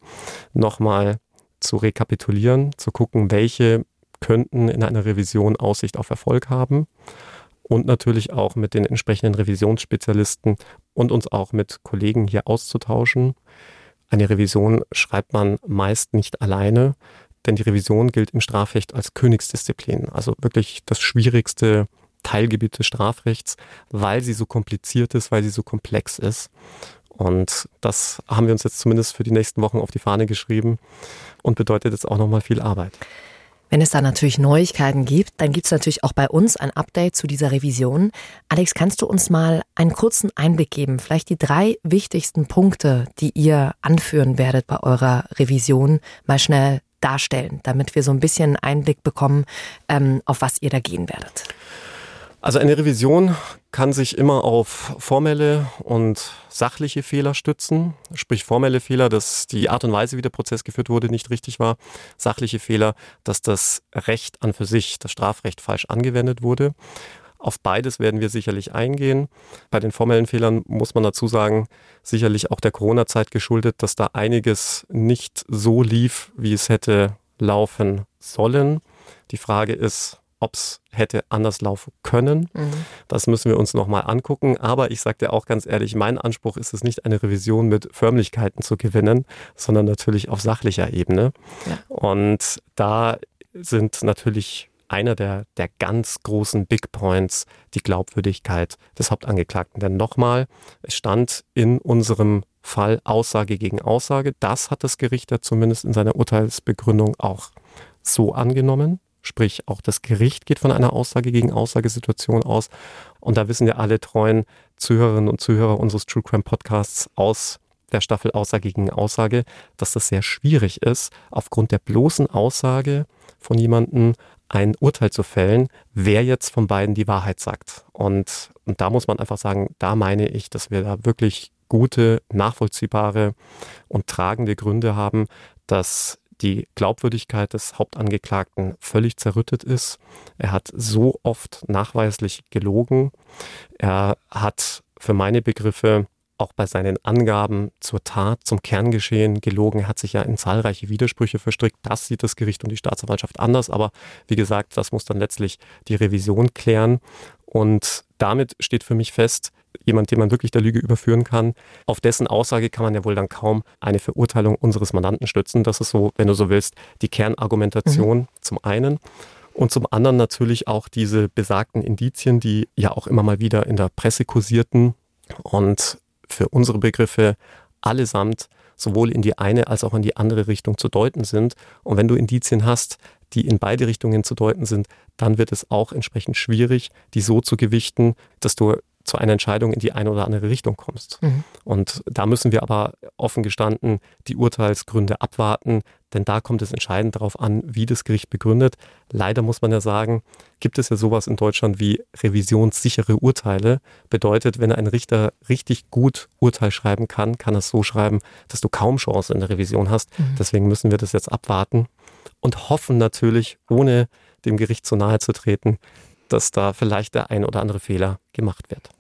[SPEAKER 6] nochmal zu rekapitulieren, zu gucken, welche könnten in einer Revision Aussicht auf Erfolg haben und natürlich auch mit den entsprechenden Revisionsspezialisten und uns auch mit Kollegen hier auszutauschen. Eine Revision schreibt man meist nicht alleine, denn die Revision gilt im Strafrecht als Königsdisziplin, also wirklich das schwierigste Teilgebiet des Strafrechts, weil sie so kompliziert ist, weil sie so komplex ist. Und das haben wir uns jetzt zumindest für die nächsten Wochen auf die Fahne geschrieben und bedeutet jetzt auch nochmal viel Arbeit.
[SPEAKER 5] Wenn es da natürlich Neuigkeiten gibt, dann gibt es natürlich auch bei uns ein Update zu dieser Revision. Alex, kannst du uns mal einen kurzen Einblick geben? Vielleicht die drei wichtigsten Punkte, die ihr anführen werdet bei eurer Revision, mal schnell darstellen, damit wir so ein bisschen Einblick bekommen, ähm, auf was ihr da gehen werdet?
[SPEAKER 6] Also eine Revision kann sich immer auf formelle und sachliche Fehler stützen. Sprich formelle Fehler, dass die Art und Weise, wie der Prozess geführt wurde, nicht richtig war. Sachliche Fehler, dass das Recht an für sich, das Strafrecht falsch angewendet wurde. Auf beides werden wir sicherlich eingehen. Bei den formellen Fehlern muss man dazu sagen, sicherlich auch der Corona-Zeit geschuldet, dass da einiges nicht so lief, wie es hätte laufen sollen. Die Frage ist, ob es hätte anders laufen können. Mhm. Das müssen wir uns nochmal angucken. Aber ich sage dir auch ganz ehrlich, mein Anspruch ist es nicht, eine Revision mit Förmlichkeiten zu gewinnen, sondern natürlich auf sachlicher Ebene. Ja. Und da sind natürlich einer der, der ganz großen Big Points die Glaubwürdigkeit des Hauptangeklagten. Denn nochmal, es stand in unserem Fall Aussage gegen Aussage. Das hat das Gericht ja zumindest in seiner Urteilsbegründung auch so angenommen. Sprich, auch das Gericht geht von einer Aussage gegen Aussagesituation aus. Und da wissen ja alle treuen Zuhörerinnen und Zuhörer unseres True Crime Podcasts aus der Staffel Aussage gegen Aussage, dass das sehr schwierig ist, aufgrund der bloßen Aussage von jemandem ein Urteil zu fällen, wer jetzt von beiden die Wahrheit sagt. Und, und da muss man einfach sagen, da meine ich, dass wir da wirklich gute, nachvollziehbare und tragende Gründe haben, dass die Glaubwürdigkeit des Hauptangeklagten völlig zerrüttet ist. Er hat so oft nachweislich gelogen. Er hat für meine Begriffe auch bei seinen Angaben zur Tat, zum Kerngeschehen gelogen. Er hat sich ja in zahlreiche Widersprüche verstrickt. Das sieht das Gericht und die Staatsanwaltschaft anders. Aber wie gesagt, das muss dann letztlich die Revision klären. Und damit steht für mich fest, jemand, den man wirklich der Lüge überführen kann, auf dessen Aussage kann man ja wohl dann kaum eine Verurteilung unseres Mandanten stützen. Das ist so, wenn du so willst, die Kernargumentation mhm. zum einen. Und zum anderen natürlich auch diese besagten Indizien, die ja auch immer mal wieder in der Presse kursierten und für unsere Begriffe allesamt sowohl in die eine als auch in die andere Richtung zu deuten sind. Und wenn du Indizien hast, die in beide Richtungen zu deuten sind, dann wird es auch entsprechend schwierig, die so zu gewichten, dass du zu einer Entscheidung in die eine oder andere Richtung kommst. Mhm. Und da müssen wir aber offen gestanden die Urteilsgründe abwarten, Denn da kommt es entscheidend darauf an, wie das Gericht begründet. Leider muss man ja sagen, gibt es ja sowas in Deutschland wie revisionssichere Urteile. Bedeutet, wenn ein Richter richtig gut Urteil schreiben kann, kann er es so schreiben, dass du kaum Chance in der Revision hast. Mhm. Deswegen müssen wir das jetzt abwarten und hoffen natürlich, ohne dem Gericht zu nahe zu treten, dass da vielleicht der ein oder andere Fehler gemacht wird.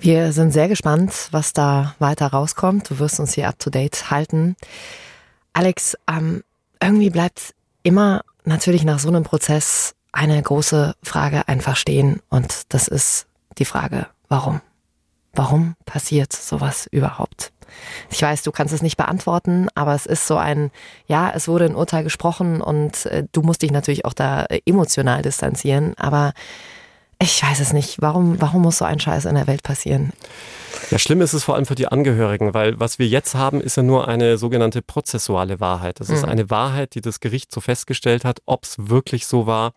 [SPEAKER 5] Wir sind sehr gespannt, was da weiter rauskommt. Du wirst uns hier up to date halten. Alex, ähm, irgendwie bleibt immer natürlich nach so einem Prozess eine große Frage einfach stehen und das ist die Frage, warum? Warum passiert sowas überhaupt? Ich weiß, du kannst es nicht beantworten, aber es ist so ein, ja, es wurde ein Urteil gesprochen und äh, du musst dich natürlich auch da emotional distanzieren, aber ich weiß es nicht. Warum, warum muss so ein Scheiß in der Welt passieren?
[SPEAKER 6] Ja, schlimm ist es vor allem für die Angehörigen, weil was wir jetzt haben, ist ja nur eine sogenannte prozessuale Wahrheit. Das ist mhm. eine Wahrheit, die das Gericht so festgestellt hat. Ob es wirklich so war,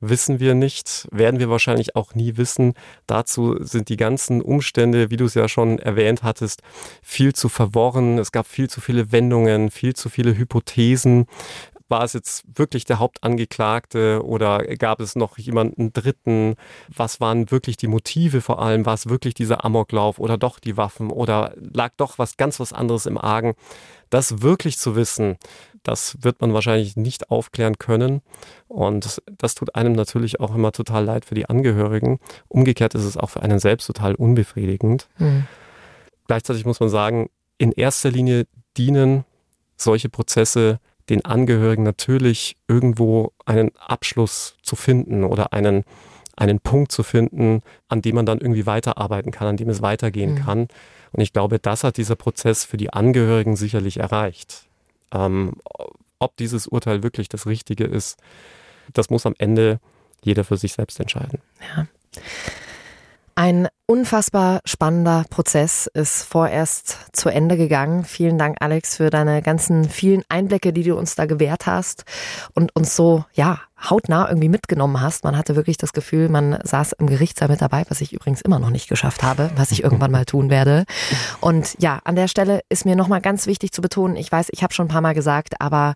[SPEAKER 6] wissen wir nicht, werden wir wahrscheinlich auch nie wissen. Dazu sind die ganzen Umstände, wie du es ja schon erwähnt hattest, viel zu verworren. Es gab viel zu viele Wendungen, viel zu viele Hypothesen war es jetzt wirklich der Hauptangeklagte oder gab es noch jemanden Dritten? Was waren wirklich die Motive vor allem? War es wirklich dieser Amoklauf oder doch die Waffen oder lag doch was ganz was anderes im Argen? Das wirklich zu wissen, das wird man wahrscheinlich nicht aufklären können. Und das tut einem natürlich auch immer total leid für die Angehörigen. Umgekehrt ist es auch für einen selbst total unbefriedigend. Mhm. Gleichzeitig muss man sagen, in erster Linie dienen solche Prozesse den Angehörigen natürlich irgendwo einen Abschluss zu finden oder einen, einen Punkt zu finden, an dem man dann irgendwie weiterarbeiten kann, an dem es weitergehen mhm. kann. Und ich glaube, das hat dieser Prozess für die Angehörigen sicherlich erreicht. Ähm, ob dieses Urteil wirklich das Richtige ist, das muss am Ende jeder für sich selbst entscheiden.
[SPEAKER 5] Ja. Ein unfassbar spannender Prozess ist vorerst zu Ende gegangen. Vielen Dank, Alex, für deine ganzen vielen Einblicke, die du uns da gewährt hast und uns so, ja, hautnah irgendwie mitgenommen hast. Man hatte wirklich das Gefühl, man saß im Gerichtssaal mit dabei, was ich übrigens immer noch nicht geschafft habe, was ich irgendwann mal tun werde. Und ja, an der Stelle ist mir nochmal ganz wichtig zu betonen, ich weiß, ich habe schon ein paar Mal gesagt, aber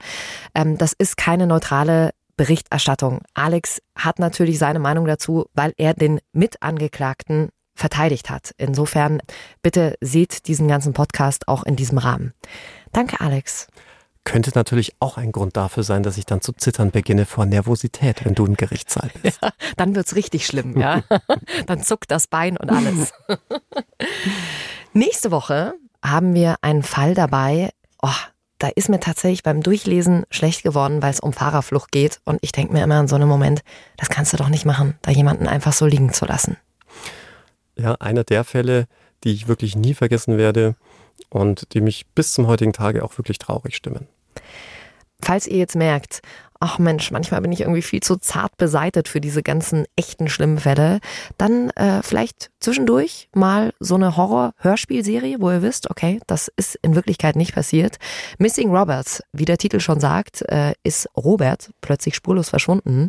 [SPEAKER 5] ähm, das ist keine neutrale Berichterstattung. Alex hat natürlich seine Meinung dazu, weil er den Mitangeklagten verteidigt hat. Insofern bitte seht diesen ganzen Podcast auch in diesem Rahmen. Danke, Alex.
[SPEAKER 6] Könnte natürlich auch ein Grund dafür sein, dass ich dann zu zittern beginne vor Nervosität, wenn du im Gerichtssaal bist.
[SPEAKER 5] Ja, (laughs) dann wird's richtig schlimm, ja. (laughs) dann zuckt das Bein und alles. (laughs) Nächste Woche haben wir einen Fall dabei. Oh, da ist mir tatsächlich beim Durchlesen schlecht geworden, weil es um Fahrerflucht geht. Und ich denke mir immer in so einem Moment, das kannst du doch nicht machen, da jemanden einfach so liegen zu lassen.
[SPEAKER 6] Ja, einer der Fälle, die ich wirklich nie vergessen werde und die mich bis zum heutigen Tage auch wirklich traurig stimmen.
[SPEAKER 5] Falls ihr jetzt merkt, ach Mensch, manchmal bin ich irgendwie viel zu zart beseitet für diese ganzen echten schlimmen Fälle, dann äh, vielleicht zwischendurch mal so eine Horror-Hörspielserie, wo ihr wisst, okay, das ist in Wirklichkeit nicht passiert. Missing Roberts, wie der Titel schon sagt, äh, ist Robert plötzlich spurlos verschwunden.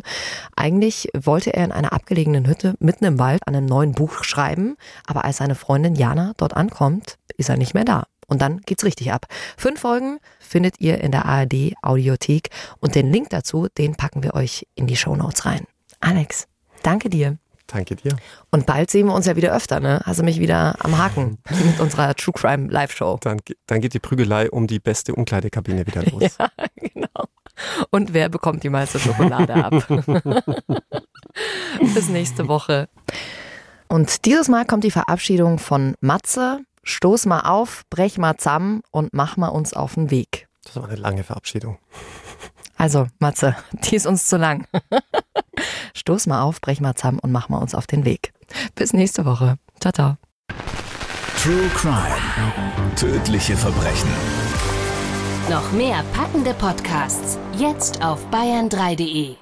[SPEAKER 5] Eigentlich wollte er in einer abgelegenen Hütte mitten im Wald an einem neuen Buch schreiben, aber als seine Freundin Jana dort ankommt, ist er nicht mehr da. Und dann geht's richtig ab. Fünf Folgen findet ihr in der ARD Audiothek und den Link dazu, den packen wir euch in die Show Notes rein. Alex, danke dir.
[SPEAKER 6] Danke dir.
[SPEAKER 5] Und bald sehen wir uns ja wieder öfter, ne? Hast du mich wieder am Haken mit unserer True Crime Live Show.
[SPEAKER 6] Dann, dann geht die Prügelei um die beste Umkleidekabine wieder los. (laughs)
[SPEAKER 5] ja, genau. Und wer bekommt die meiste Schokolade ab? (laughs) Bis nächste Woche. Und dieses Mal kommt die Verabschiedung von Matze, stoß mal auf, brech mal zusammen und mach mal uns auf den Weg.
[SPEAKER 6] Das war eine lange Verabschiedung.
[SPEAKER 5] Also, Matze, (laughs) die ist uns zu lang. (laughs) stoß mal auf, brech mal zusammen und mach mal uns auf den Weg. Bis nächste Woche. Ciao, ciao.
[SPEAKER 1] True Crime. Tödliche Verbrechen.
[SPEAKER 2] Noch mehr packende Podcasts. Jetzt auf bayern3.de.